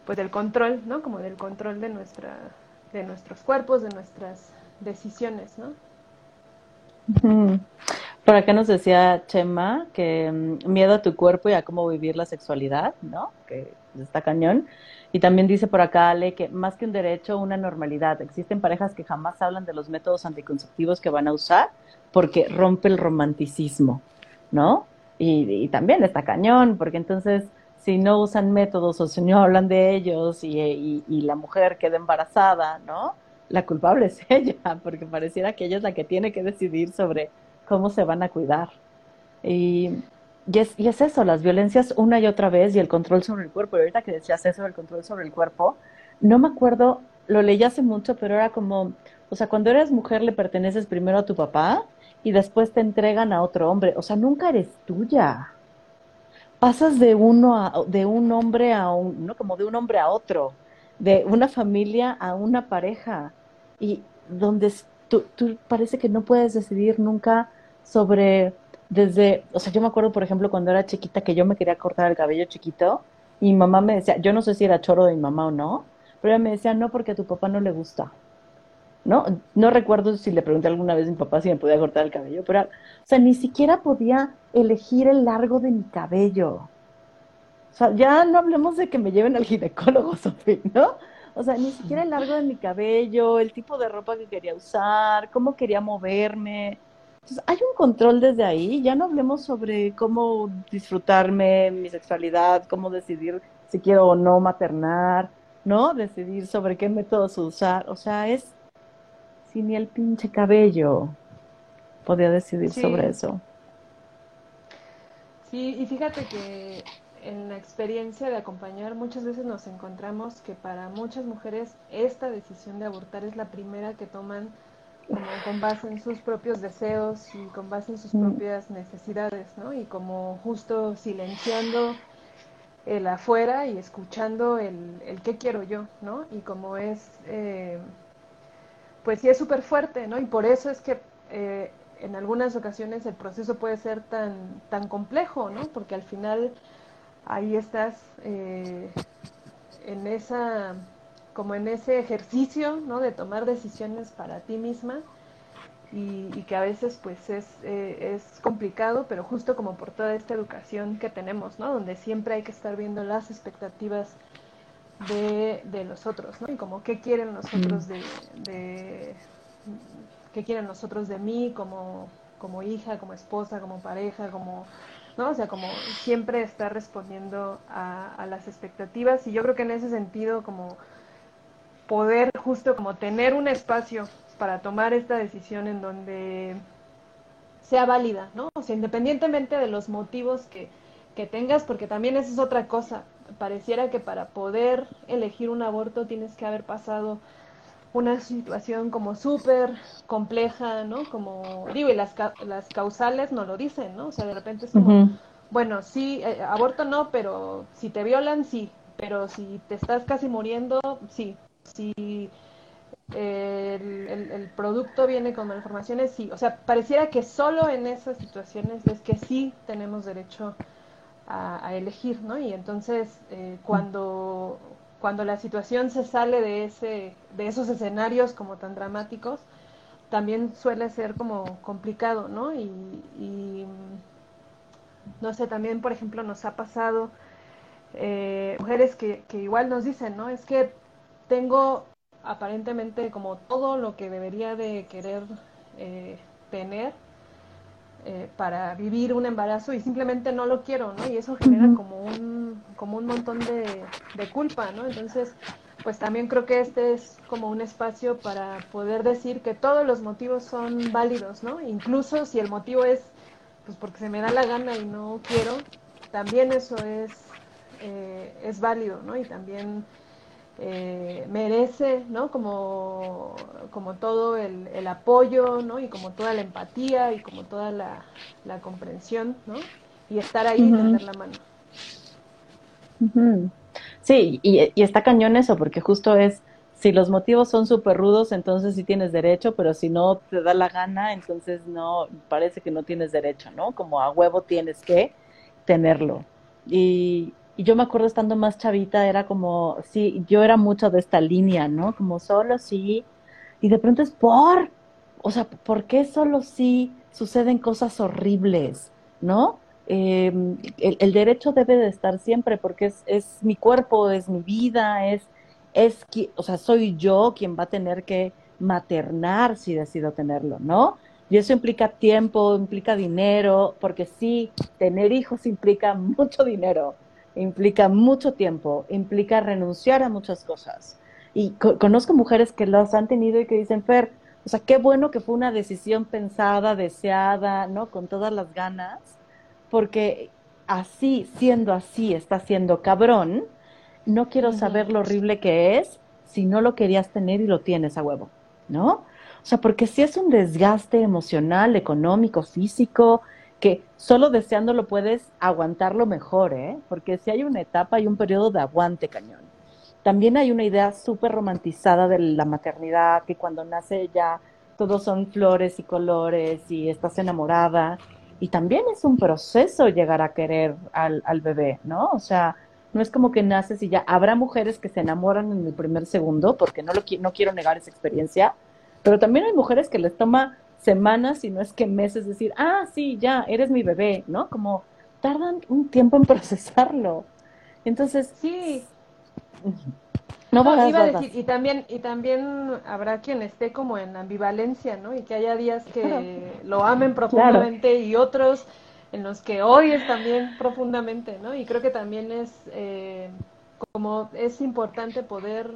pues del control, ¿no? Como del control de nuestra, de nuestros cuerpos, de nuestras decisiones, ¿no? Por acá nos decía Chema que mm, miedo a tu cuerpo y a cómo vivir la sexualidad, ¿no? Que está cañón. Y también dice por acá Ale que más que un derecho, una normalidad. Existen parejas que jamás hablan de los métodos anticonceptivos que van a usar porque rompe el romanticismo, ¿no? Y, también está cañón, porque entonces si no usan métodos o si no hablan de ellos y, la mujer queda embarazada, ¿no? La culpable es ella, porque pareciera que ella es la que tiene que decidir sobre cómo se van a cuidar. Y, es, y es eso, las violencias una y otra vez y el control sobre el cuerpo. Y ahorita que decías eso del control sobre el cuerpo, no me acuerdo, lo leí hace mucho, pero era como, o sea, cuando eres mujer le perteneces primero a tu papá y después te entregan a otro hombre. O sea, nunca eres tuya pasas de uno a, de un hombre a un, ¿no? Como de un hombre a otro, de una familia a una pareja, y donde tú, parece que no puedes decidir nunca sobre, desde, o sea, yo me acuerdo, por ejemplo, cuando era chiquita que yo me quería cortar el cabello chiquito, y mi mamá me decía, yo no sé si era choro de mi mamá o no, pero ella me decía, no, porque a tu papá no le gusta. ¿no? No recuerdo si le pregunté alguna vez a mi papá si me podía cortar el cabello, pero, o sea, ni siquiera podía elegir el largo de mi cabello. O sea, ya no hablemos de que me lleven al ginecólogo, Sofía, ¿no? O sea, ni siquiera el largo de mi cabello, el tipo de ropa que quería usar, cómo quería moverme. Entonces, hay un control desde ahí. Ya no hablemos sobre cómo disfrutarme, mi sexualidad, cómo decidir si quiero o no maternar, ¿no? Decidir sobre qué métodos usar. O sea, es si ni el pinche cabello podía decidir sobre eso. Sí, y fíjate que en la experiencia de acompañar muchas veces nos encontramos que para muchas mujeres esta decisión de abortar es la primera que toman como con base en sus propios deseos y con base en sus mm. propias necesidades, ¿no? Y como justo silenciando el afuera y escuchando el, el qué quiero yo, ¿no? Y como es eh, pues sí es súper fuerte, ¿no? Y por eso es que eh, en algunas ocasiones el proceso puede ser tan, tan complejo, ¿no? Porque al final ahí estás eh, en esa, como en ese ejercicio, ¿no? De tomar decisiones para ti misma y, que a veces pues es, eh, es complicado, pero justo como por toda esta educación que tenemos, ¿no? Donde siempre hay que estar viendo las expectativas de, de los otros, ¿no? Y como qué quieren los otros de, de qué quieren los otros de mí como, como hija, como esposa, como pareja, como, ¿no? O sea, como siempre estar respondiendo a, a las expectativas y yo creo que en ese sentido como poder justo como tener un espacio para tomar esta decisión en donde sea válida, ¿no? O sea, independientemente de los motivos que, que tengas, porque también esa es otra cosa. Pareciera que para poder elegir un aborto tienes que haber pasado una situación como súper compleja, ¿no? Como, digo, y las, las causales no lo dicen, ¿no? O sea, de repente es como, bueno, sí, eh, aborto no, pero si te violan, sí, pero si te estás casi muriendo, sí, si el, producto viene con malformaciones, sí, o sea, pareciera que solo en esas situaciones es que sí tenemos derecho a, elegir, ¿no? Y entonces, eh, cuando, cuando la situación se sale de, ese, de esos escenarios como tan dramáticos, también suele ser como complicado, ¿no? Y, y no sé, también, por ejemplo, nos ha pasado eh, mujeres que, que igual nos dicen, ¿no? Es que tengo aparentemente como todo lo que debería de querer eh, tener eh, para vivir un embarazo y simplemente no lo quiero, ¿no? Y eso genera como un, como un montón de, de culpa, ¿no? Entonces, pues también creo que este es como un espacio para poder decir que todos los motivos son válidos, ¿no? Incluso si el motivo es pues porque se me da la gana y no quiero, también eso es, eh, es válido, ¿no? Y también eh, merece, ¿no? Como, como todo el, el, apoyo, ¿no? Y como toda la empatía y como toda la, la comprensión, ¿no? Y estar ahí y tender la mano. Sí, y, y, está cañón eso, porque justo es, si los motivos son súper rudos, entonces sí tienes derecho, pero si no te da la gana, entonces no, parece que no tienes derecho, ¿no? Como a huevo tienes que tenerlo. Y, y yo me acuerdo estando más chavita, era como, sí, yo era mucho de esta línea, ¿no? Como solo sí, y de pronto es por, o sea, ¿por qué solo sí suceden cosas horribles, ¿no? Eh, el, derecho debe de estar siempre porque es, es mi cuerpo, es mi vida, es es, o sea, soy yo quien va a tener que maternar si decido tenerlo, ¿no? Y eso implica tiempo, implica dinero, porque sí, tener hijos implica mucho dinero, implica mucho tiempo, implica renunciar a muchas cosas. Y conozco mujeres que los han tenido y que dicen, Fer, o sea, qué bueno que fue una decisión pensada, deseada, ¿no? Con todas las ganas, porque así, siendo así, está siendo cabrón, no quiero saber lo horrible que es si no lo querías tener y lo tienes a huevo, ¿no? O sea, porque si es un desgaste emocional, económico, físico, que solo deseándolo puedes aguantarlo mejor, ¿eh? Porque si hay una etapa y un periodo de aguante cañón. También hay una idea súper romantizada de la maternidad, que cuando nace ya todos son flores y colores y estás enamorada. Y también es un proceso llegar a querer al, al bebé, ¿no? O sea, no es como que naces y ya. Habrá mujeres que se enamoran en el primer segundo, porque no, lo, no quiero negar esa experiencia, pero también hay mujeres que les toma semanas, y no es que meses, decir, ah, sí, ya, eres mi bebé, ¿no? Como tardan un tiempo en procesarlo. Entonces, sí. No, no iba a decir, y también, y también habrá quien esté como en ambivalencia, ¿no? Y que haya días que lo amen profundamente y otros en los que oyes también profundamente, ¿no? Y creo que también es eh, como es importante poder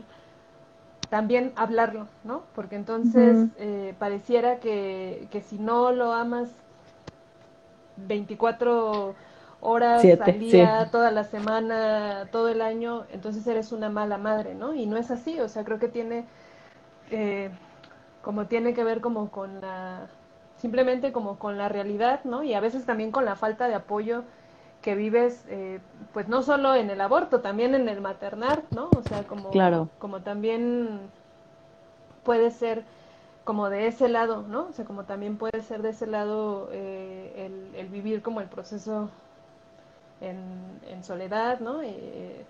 también hablarlo, ¿no? Porque entonces eh, pareciera que, que, si no lo amas 24 horas al día, toda la semana, todo el año, entonces eres una mala madre, ¿no? Y no es así, o sea, creo que tiene, eh, como tiene que ver como con la simplemente como con la realidad, ¿no? Y a veces también con la falta de apoyo que vives, eh, pues no solo en el aborto, también en el maternar, ¿no? O sea, como, como también puede ser como de ese lado, ¿no? O sea, como también puede ser de ese lado eh, el, el, vivir como el proceso en, en soledad, ¿no? Eh,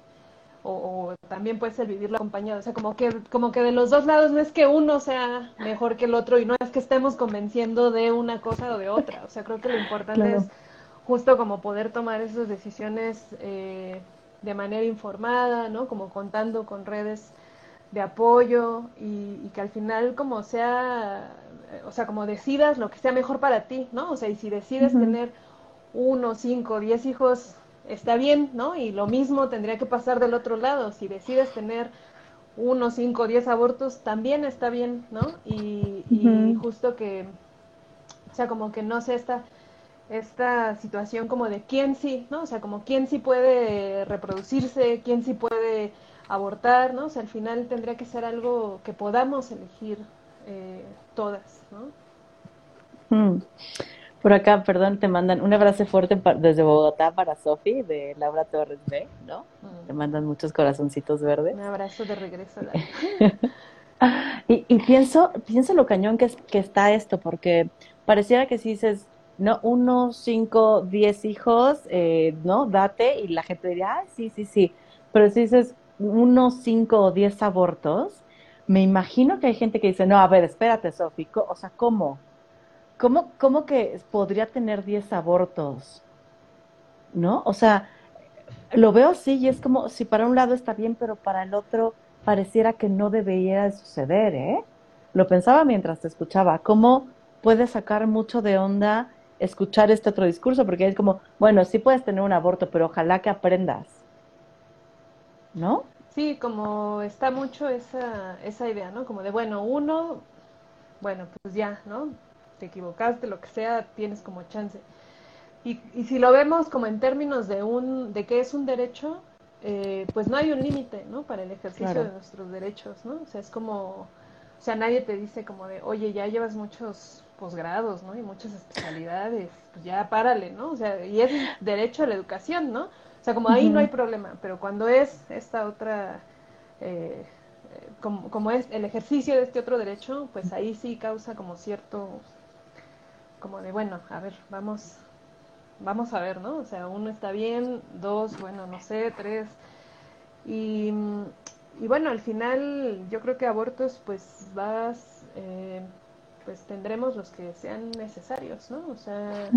o, también puede ser vivirlo acompañado. O sea, como que, como que de los dos lados no es que uno sea mejor que el otro y no es que estemos convenciendo de una cosa o de otra. O sea, creo que lo importante es justo como poder tomar esas decisiones eh, de manera informada, ¿no? Como contando con redes de apoyo y, que al final como sea, o sea, como decidas lo que sea mejor para ti, ¿no? O sea, y si decides tener uno, cinco, diez hijos está bien, ¿no? Y lo mismo tendría que pasar del otro lado. Si decides tener uno, cinco, diez abortos, también está bien, ¿no? Y, justo que, O sea, como que no sé esta, esta situación como de quién sí, ¿no? O sea, como quién sí puede reproducirse, quién sí puede abortar, ¿no? O sea, al final tendría que ser algo que podamos elegir eh, todas, ¿no? Mm. Por acá, perdón, te mandan un abrazo fuerte desde Bogotá para Sofi de Laura Torres B, ¿no? Mm. Te mandan muchos corazoncitos verdes. Un abrazo de regreso. y, y pienso, pienso lo cañón que, que está esto, porque pareciera que si dices, no, uno, cinco, diez hijos, eh, ¿no? Date, y la gente diría, sí, sí, sí. Pero si dices uno, cinco o diez abortos, me imagino que hay gente que dice, no, a ver, espérate, Sofi, o sea, ¿cómo? ¿Cómo, ¿Cómo que podría tener 10 abortos? ¿No? O sea, lo veo así y es como si para un lado está bien, pero para el otro pareciera que no debería suceder, ¿eh? Lo pensaba mientras te escuchaba. ¿Cómo puedes sacar mucho de onda escuchar este otro discurso? Porque es como, bueno, sí puedes tener un aborto, pero ojalá que aprendas. ¿No? Sí, como está mucho esa, esa idea, ¿no? Como de, bueno, uno, bueno, pues ya, ¿no? te equivocaste, lo que sea, tienes como chance. Y, y si lo vemos como en términos de, un, de qué es un derecho, eh, pues no hay un límite, ¿no? Para el ejercicio de nuestros derechos, ¿no? O sea, es como, o sea, nadie te dice como de, oye, ya llevas muchos posgrados, ¿no? Y muchas especialidades, pues ya párale, ¿no? O sea, y es derecho a la educación, ¿no? O sea, como ahí no hay problema, pero cuando es esta otra, eh, como, como es el ejercicio de este otro derecho, pues ahí sí causa como cierto como de, bueno, a ver, vamos, vamos a ver, ¿no? O sea, uno está bien, dos, bueno, no sé, tres. Y, bueno, al final yo creo que abortos, pues vas, eh, pues tendremos los que sean necesarios, ¿no? O sea,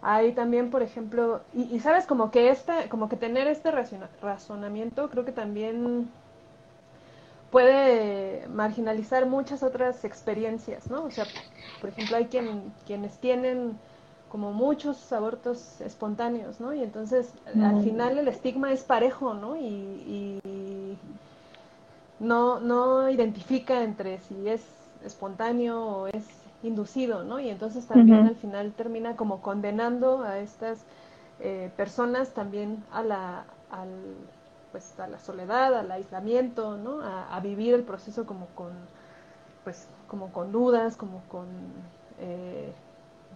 hay también, por ejemplo, y, y, sabes, como que esta, como que tener este razonamiento, creo que también puede marginalizar muchas otras experiencias, ¿no? O sea, por ejemplo, hay quien, quienes tienen como muchos abortos espontáneos, ¿no? Y entonces al final el estigma es parejo, ¿no? Y, no, no identifica entre si es espontáneo o es inducido, ¿no? Y entonces también al final termina como condenando a estas eh, personas también a la, al, pues a la soledad, al aislamiento, ¿no? A, vivir el proceso como con, pues, como con dudas, como con, eh,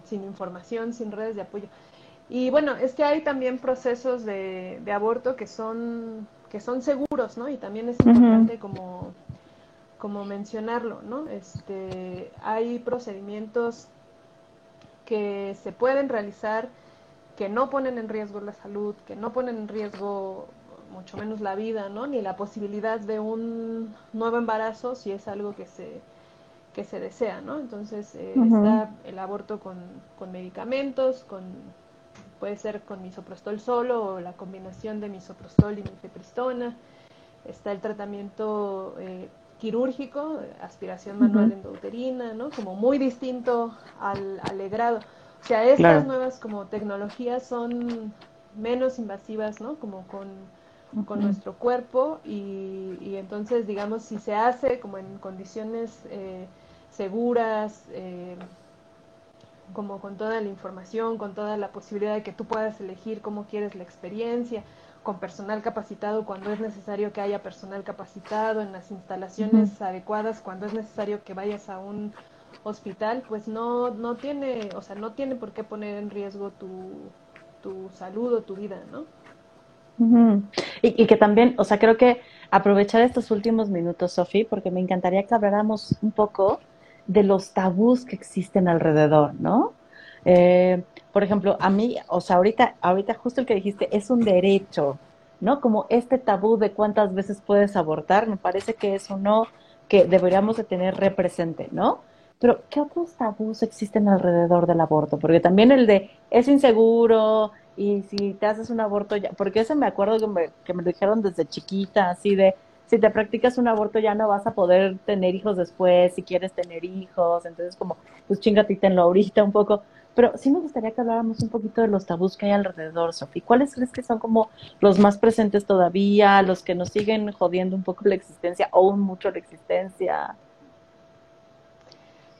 sin información, sin redes de apoyo. Y bueno, es que hay también procesos de, aborto que son, que son seguros, ¿no? Y también es importante como, como mencionarlo, ¿no? Este, hay procedimientos que se pueden realizar que no ponen en riesgo la salud, que no ponen en riesgo mucho menos la vida, ¿no? Ni la posibilidad de un nuevo embarazo si es algo que se, que se desea, ¿no? Entonces eh, está el aborto con, con, medicamentos, con puede ser con misoprostol solo o la combinación de misoprostol y mifepristona. Está el tratamiento eh, quirúrgico, aspiración manual endouterina, ¿no? Como muy distinto al, al legrado. O sea, estas nuevas como tecnologías son menos invasivas, ¿no? Como con con nuestro cuerpo y, entonces, digamos, si se hace como en condiciones eh, seguras, eh, como con toda la información, con toda la posibilidad de que tú puedas elegir cómo quieres la experiencia, con personal capacitado cuando es necesario que haya personal capacitado, en las instalaciones adecuadas cuando es necesario que vayas a un hospital, pues no, no tiene, o sea, no tiene por qué poner en riesgo tu, tu salud o tu vida, ¿no? y, que también, o sea, creo que aprovechar estos últimos minutos, Sofi, porque me encantaría que habláramos un poco de los tabús que existen alrededor, ¿no? Eh, por ejemplo, a mí, o sea, ahorita, ahorita justo el que dijiste es un derecho, ¿no? Como este tabú de cuántas veces puedes abortar, me parece que es uno que deberíamos de tener represente, ¿no? Pero, ¿qué otros tabús existen alrededor del aborto? Porque también el de es inseguro, y si te haces un aborto ya, porque eso me acuerdo que me, que me lo dijeron desde chiquita, así de, si te practicas un aborto ya no vas a poder tener hijos después, si quieres tener hijos, entonces como, pues chingatitenlo ahorita un poco. Pero sí me gustaría que habláramos un poquito de los tabús que hay alrededor, Sofi. ¿Cuáles crees que son como los más presentes todavía, los que nos siguen jodiendo un poco la existencia o un mucho la existencia?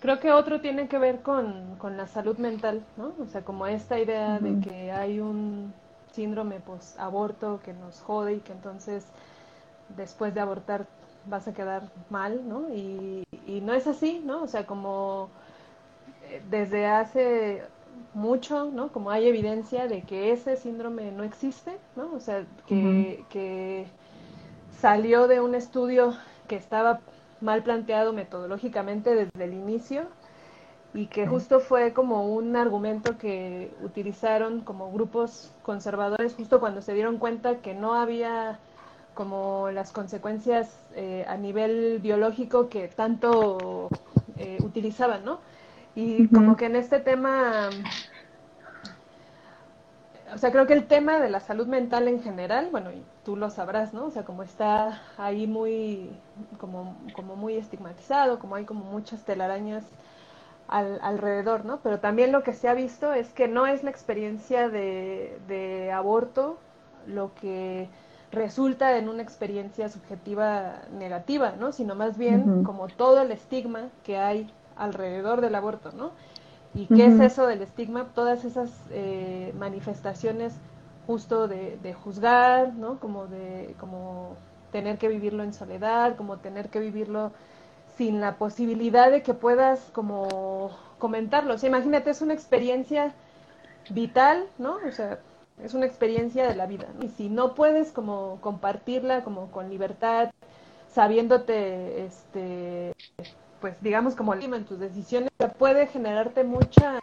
Creo que otro tiene que ver con, con la salud mental, ¿no? O sea, como esta idea de que hay un síndrome post-aborto que nos jode y que entonces después de abortar vas a quedar mal, ¿no? Y, y no es así, ¿no? O sea, como desde hace mucho, ¿no? Como hay evidencia de que ese síndrome no existe, ¿no? O sea, que, que salió de un estudio que estaba mal planteado metodológicamente desde el inicio y que justo fue como un argumento que utilizaron como grupos conservadores justo cuando se dieron cuenta que no había como las consecuencias eh, a nivel biológico que tanto eh, utilizaban, ¿no? Y como que en este tema o sea, creo que el tema de la salud mental en general, bueno, y tú lo sabrás, ¿no? O sea, como está ahí muy, como, como muy estigmatizado, como hay como muchas telarañas al, alrededor, ¿no? Pero también lo que se ha visto es que no es la experiencia de, de aborto lo que resulta en una experiencia subjetiva negativa, ¿no? Sino más bien como todo el estigma que hay alrededor del aborto, ¿no? ¿Y qué es eso del estigma? Todas esas eh, manifestaciones justo de, juzgar, ¿no? Como de como tener que vivirlo en soledad, como tener que vivirlo sin la posibilidad de que puedas como comentarlo. O sea, imagínate, es una experiencia vital, ¿no? O sea, es una experiencia de la vida. Y si no puedes como compartirla como con libertad, sabiéndote este pues digamos como en tus decisiones puede generarte mucha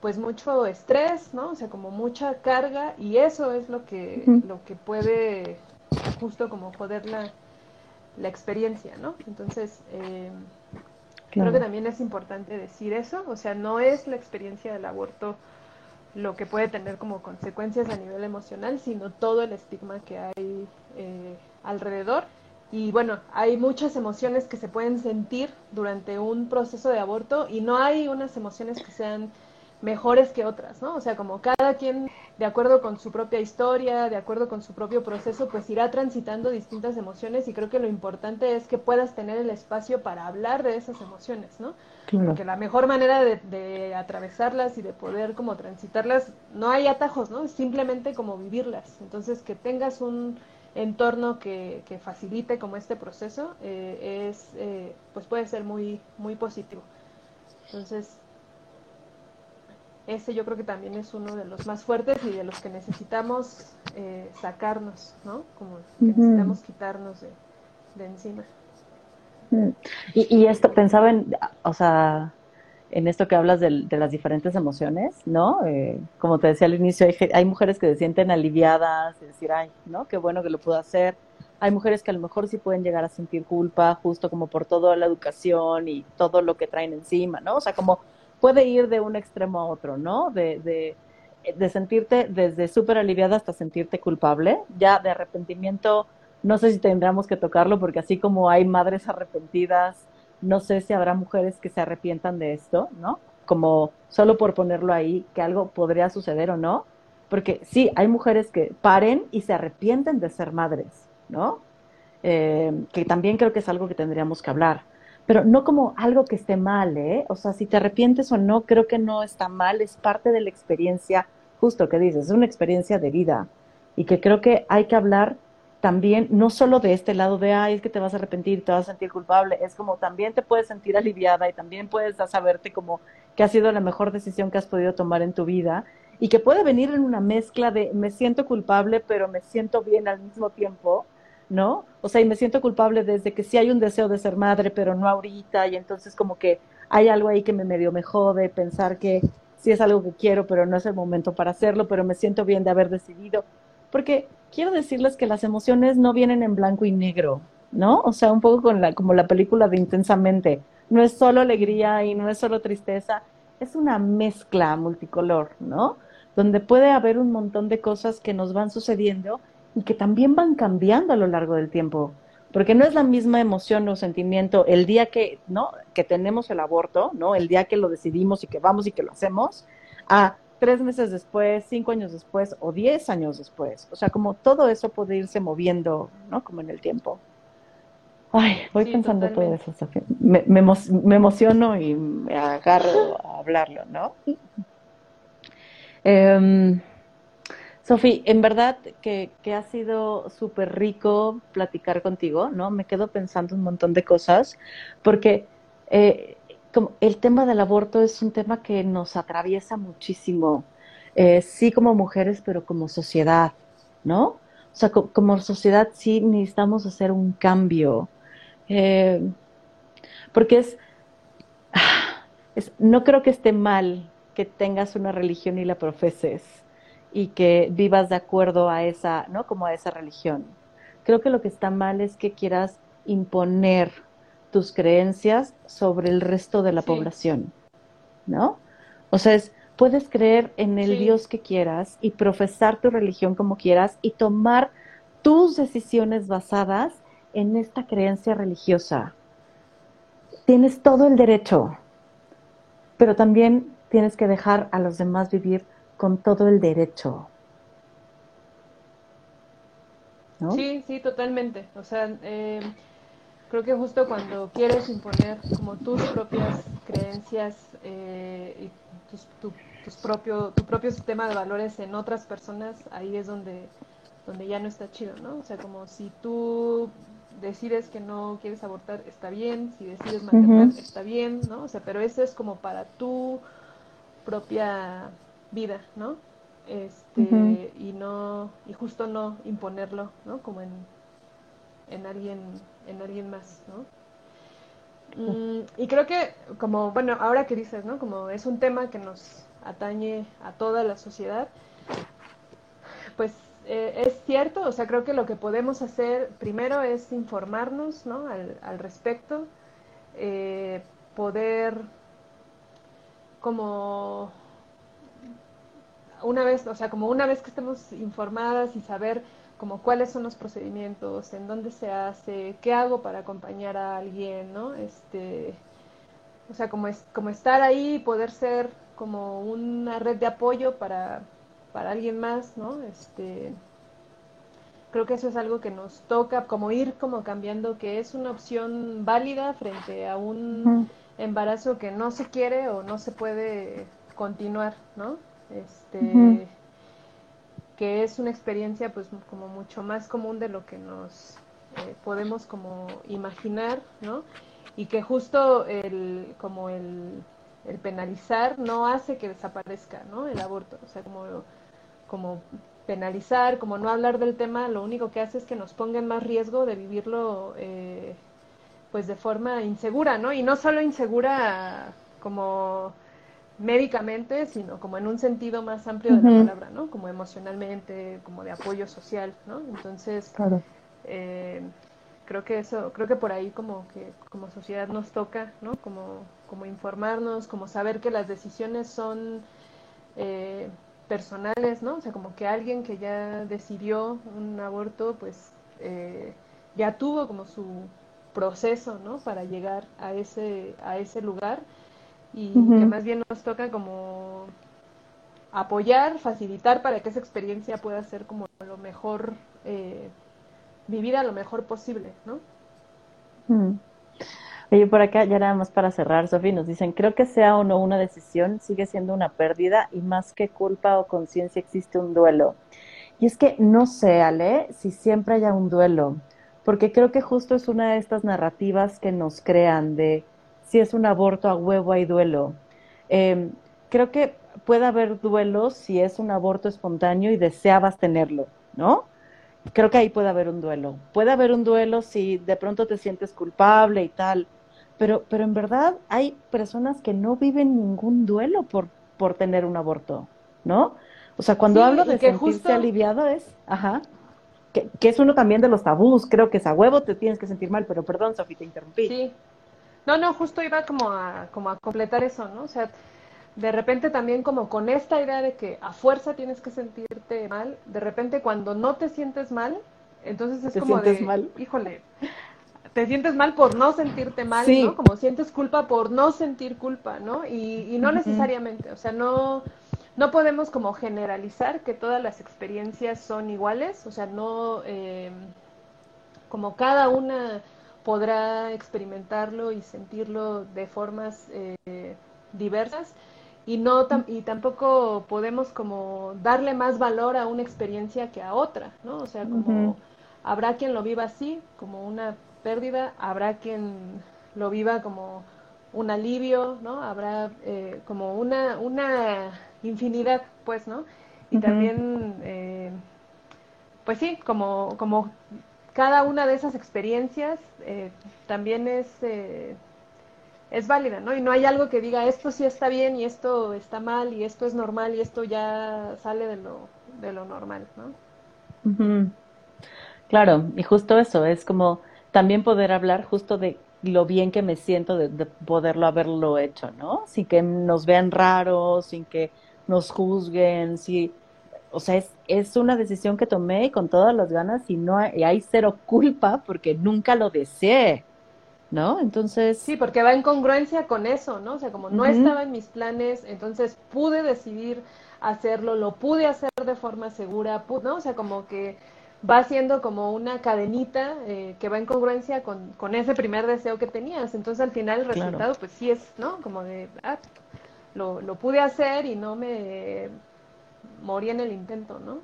pues mucho estrés, ¿no? O sea, como mucha carga y eso es lo que lo que puede justo como joder la, la experiencia, ¿no? Entonces, eh, creo que también es importante decir eso, o sea, no es la experiencia del aborto lo que puede tener como consecuencias a nivel emocional, sino todo el estigma que hay eh, alrededor y bueno, hay muchas emociones que se pueden sentir durante un proceso de aborto y no hay unas emociones que sean mejores que otras, ¿no? O sea, como cada quien, de acuerdo con su propia historia, de acuerdo con su propio proceso, pues irá transitando distintas emociones y creo que lo importante es que puedas tener el espacio para hablar de esas emociones, ¿no? Porque la mejor manera de, de, atravesarlas y de poder como transitarlas, no hay atajos, ¿no? Simplemente como vivirlas. Entonces, que tengas un entorno que, que facilite como este proceso eh, es eh, pues puede ser muy muy positivo. Entonces ese yo creo que también es uno de los más fuertes y de los que necesitamos eh, sacarnos no como que necesitamos quitarnos de, de encima. Mm. y, y esto pensaba en o sea en esto que hablas de, las diferentes emociones, ¿no? Eh, como te decía al inicio, hay, mujeres que se sienten aliviadas, y decir, ay, ¿no? Qué bueno que lo puedo hacer. Hay mujeres que a lo mejor sí pueden llegar a sentir culpa, justo como por toda la educación y todo lo que traen encima, ¿no? O sea, como puede ir de un extremo a otro, ¿no? De, de, de sentirte desde súper aliviada hasta sentirte culpable, ya de arrepentimiento, no sé si tendríamos que tocarlo, porque así como hay madres arrepentidas, no sé si habrá mujeres que se arrepientan de esto, ¿no? Como solo por ponerlo ahí, que algo podría suceder o no. Porque sí, hay mujeres que paren y se arrepienten de ser madres, ¿no? Eh, que también creo que es algo que tendríamos que hablar. Pero no como algo que esté mal, ¿eh? O sea, si te arrepientes o no, creo que no está mal, es parte de la experiencia, justo que dices, es una experiencia de vida. Y que creo que hay que hablar también, no solo de este lado de, ay, es que te vas a arrepentir, te vas a sentir culpable, es como también te puedes sentir aliviada y también puedes saberte como que ha sido la mejor decisión que has podido tomar en tu vida y que puede venir en una mezcla de me siento culpable, pero me siento bien al mismo tiempo, ¿no? O sea, y me siento culpable desde que sí hay un deseo de ser madre, pero no ahorita, y entonces como que hay algo ahí que me medio me jode, pensar que sí es algo que quiero, pero no es el momento para hacerlo, pero me siento bien de haber decidido porque quiero decirles que las emociones no vienen en blanco y negro, ¿no? O sea, un poco con la, como la película de Intensamente. No es solo alegría y no es solo tristeza, es una mezcla multicolor, ¿no? Donde puede haber un montón de cosas que nos van sucediendo y que también van cambiando a lo largo del tiempo. Porque no es la misma emoción o sentimiento el día que, ¿no? que tenemos el aborto, ¿no? El día que lo decidimos y que vamos y que lo hacemos, a tres meses después, cinco años después o diez años después. O sea, como todo eso puede irse moviendo, ¿no? Como en el tiempo. Ay, voy pensando todo eso, Sofía. Me, me, emociono y me agarro a hablarlo, ¿no? Eh, Sofía, en verdad que, que ha sido súper rico platicar contigo, ¿no? Me quedo pensando un montón de cosas, porque eh, el tema del aborto es un tema que nos atraviesa muchísimo, eh, sí como mujeres, pero como sociedad, ¿no? O sea, como sociedad sí necesitamos hacer un cambio, eh, porque es, es, no creo que esté mal que tengas una religión y la profeses y que vivas de acuerdo a esa, ¿no? Como a esa religión. Creo que lo que está mal es que quieras imponer tus creencias sobre el resto de la población, ¿no? O sea, es, puedes creer en el Dios que quieras y profesar tu religión como quieras y tomar tus decisiones basadas en esta creencia religiosa. Tienes todo el derecho, pero también tienes que dejar a los demás vivir con todo el derecho. ¿No? Sí, sí, totalmente. O sea, eh, creo que justo cuando quieres imponer como tus propias creencias eh, y tu, propio, tu propio sistema de valores en otras personas, ahí es donde, donde ya no está chido, ¿no? O sea, como si tú decides que no quieres abortar, está bien, si decides maternar, está bien, ¿no? O sea, pero eso es como para tu propia vida, ¿no? Este, y no, y justo no imponerlo, ¿no? Como en, en alguien, en alguien más, ¿no? Mm, y creo que, como, bueno, ahora que dices, ¿no? Como es un tema que nos atañe a toda la sociedad, pues eh, es cierto, o sea, creo que lo que podemos hacer primero es informarnos, ¿no? Al, al respecto, eh, poder como una vez, o sea, como una vez que estemos informadas y saber como cuáles son los procedimientos, en dónde se hace, qué hago para acompañar a alguien, ¿no? Este, o sea, como, es, como estar ahí y poder ser como una red de apoyo para, para alguien más, ¿no? Este, creo que eso es algo que nos toca, como ir como cambiando, que es una opción válida frente a un embarazo que no se quiere o no se puede continuar, ¿no? Este, que es una experiencia pues como mucho más común de lo que nos eh, podemos como imaginar, ¿no? Y que justo el, como el, penalizar no hace que desaparezca, ¿no? El aborto, o sea, como, como penalizar, como no hablar del tema, lo único que hace es que nos ponga en más riesgo de vivirlo eh, pues de forma insegura, ¿no? Y no solo insegura como médicamente, sino como en un sentido más amplio de la palabra, ¿no? Como emocionalmente, como de apoyo social, ¿no? Entonces, eh, creo que eso, creo que por ahí como que como sociedad nos toca, ¿no? Como, como informarnos, como saber que las decisiones son eh, personales, ¿no? O sea, como que alguien que ya decidió un aborto, pues eh, ya tuvo como su proceso, ¿no? Para llegar a ese, a ese lugar y que más bien nos toca como apoyar, facilitar para que esa experiencia pueda ser como lo mejor, eh, vivida lo mejor posible, ¿no? Oye, por acá, ya nada más para cerrar, Sofía, nos dicen, creo que sea o no una decisión, sigue siendo una pérdida y más que culpa o conciencia existe un duelo. Y es que no sé, Ale, si siempre haya un duelo, porque creo que justo es una de estas narrativas que nos crean de si es un aborto a huevo hay duelo. Em, creo que puede haber duelo si es un aborto espontáneo y deseabas tenerlo, ¿no? Creo que ahí puede haber un duelo. Puede haber un duelo si de pronto te sientes culpable y tal, pero, pero en verdad hay personas que no viven ningún duelo por, por tener un aborto, ¿no? O sea, cuando hablo de sentirse aliviado es, ajá, que, que, es uno también de los tabús, creo que es a huevo te tienes que sentir mal, pero perdón, Sofía, te interrumpí. Sí, no, no, justo iba como a, como a completar eso, ¿no? O sea, de repente también como con esta idea de que a fuerza tienes que sentirte mal, de repente cuando no te sientes mal, entonces es como de, mal? híjole, te sientes mal por no sentirte mal, ¿no? Como sientes culpa por no sentir culpa, ¿no? Y, y no necesariamente, o sea, no, no podemos como generalizar que todas las experiencias son iguales, o sea, no, eh, como cada una podrá experimentarlo y sentirlo de formas eh, diversas y no y tampoco podemos como darle más valor a una experiencia que a otra, ¿no? O sea, como habrá quien lo viva así, como una pérdida, habrá quien lo viva como un alivio, ¿no? Habrá eh, como una, una infinidad, pues, ¿no? Y también, eh, pues sí, como, como cada una de esas experiencias eh, también es, es válida, ¿no? Y no hay algo que diga esto sí está bien y esto está mal y esto es normal y esto ya sale de lo, de lo normal, ¿no? Claro, y justo eso, es como también poder hablar justo de lo bien que me siento de, poderlo haberlo hecho, ¿no? Sin que nos vean raros, sin que nos juzguen, sí, o sea, es, es una decisión que tomé con todas las ganas y no hay, hay cero culpa porque nunca lo deseé, ¿no? Entonces... Sí, porque va en congruencia con eso, ¿no? O sea, como no estaba en mis planes, entonces pude decidir hacerlo, lo pude hacer de forma segura, ¿no? O sea, como que va siendo como una cadenita eh, que va en congruencia con, con, ese primer deseo que tenías. Entonces al final el resultado pues sí es, ¿no? Como de, ah, lo, lo pude hacer y no me morí en el intento, ¿no?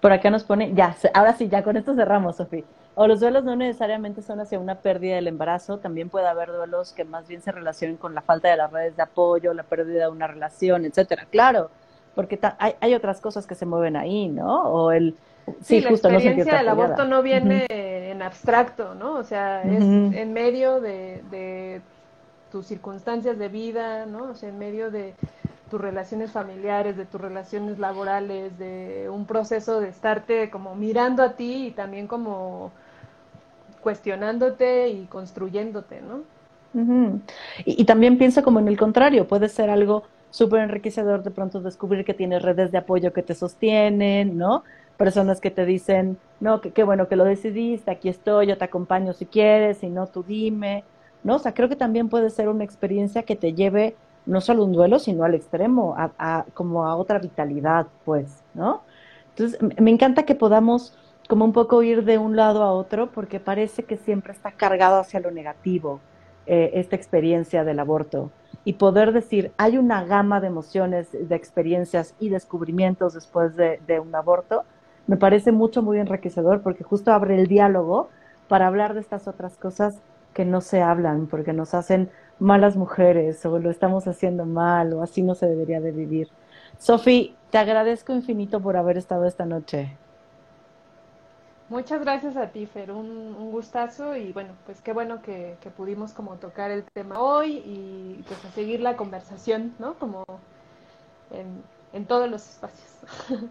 Por acá nos pone, ya, ahora sí, ya con esto cerramos, Sofía. O los duelos no necesariamente son hacia una pérdida del embarazo, también puede haber duelos que más bien se relacionen con la falta de las redes de apoyo, la pérdida de una relación, etcétera. Claro, porque hay, hay otras cosas que se mueven ahí, ¿no? O el, Sí, la experiencia del aborto no viene en abstracto, ¿no? O sea, es en medio de, de, tus circunstancias de vida, ¿no? O sea, en medio de tus relaciones familiares, de tus relaciones laborales, de un proceso de estarte como mirando a ti y también como cuestionándote y construyéndote, ¿no? y, también piensa como en el contrario, puede ser algo súper enriquecedor de pronto descubrir que tienes redes de apoyo que te sostienen, ¿no? Personas que te dicen, no, qué bueno que lo decidiste, aquí estoy, yo te acompaño si quieres, si no, tú dime, ¿no? O sea, creo que también puede ser una experiencia que te lleve no solo un duelo, sino al extremo, a, como a otra vitalidad, pues, ¿no? Entonces, me encanta que podamos como un poco ir de un lado a otro, porque parece que siempre está cargado hacia lo negativo eh, esta experiencia del aborto y poder decir, hay una gama de emociones, de experiencias y descubrimientos después de, un aborto, me parece mucho, muy enriquecedor porque justo abre el diálogo para hablar de estas otras cosas que no se hablan porque nos hacen malas mujeres o lo estamos haciendo mal o así no se debería de vivir. Sofi, te agradezco infinito por haber estado esta noche. Muchas gracias a ti, Fer, un, gustazo y bueno, pues qué bueno que, pudimos como tocar el tema hoy y pues a seguir la conversación, ¿no? Como en, todos los espacios.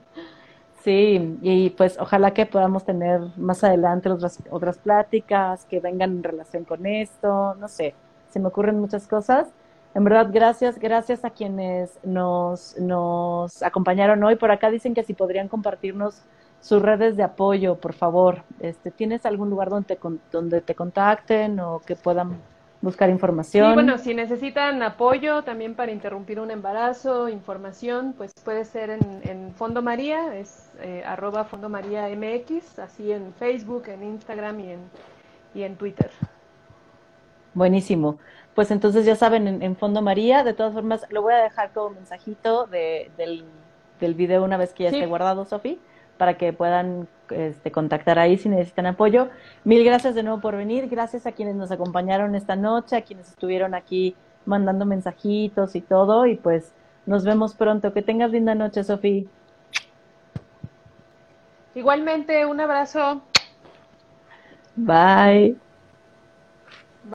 Sí, y pues ojalá que podamos tener más adelante otras, otras pláticas que vengan en relación con esto, no sé, se me ocurren muchas cosas. En verdad, gracias, gracias a quienes nos, nos acompañaron hoy. Por acá dicen que si podrían compartirnos sus redes de apoyo, por favor. Este, ¿Tienes algún lugar donde te, donde te contacten o que puedan buscar información? Sí, bueno, si necesitan apoyo también para interrumpir un embarazo, información, pues puede ser en, en Fondo María, es eh, arroba Fondo María MX, así en Facebook, en Instagram y en, y en Twitter. Buenísimo. Pues entonces ya saben, en, Fondo María, de todas formas, lo voy a dejar como mensajito de, del, del video una vez que ya esté guardado, Sofi para que puedan este, contactar ahí si necesitan apoyo. Mil gracias de nuevo por venir, gracias a quienes nos acompañaron esta noche, a quienes estuvieron aquí mandando mensajitos y todo, y pues nos vemos pronto. Que tengas linda noche, Sofía. Igualmente, un abrazo. Bye.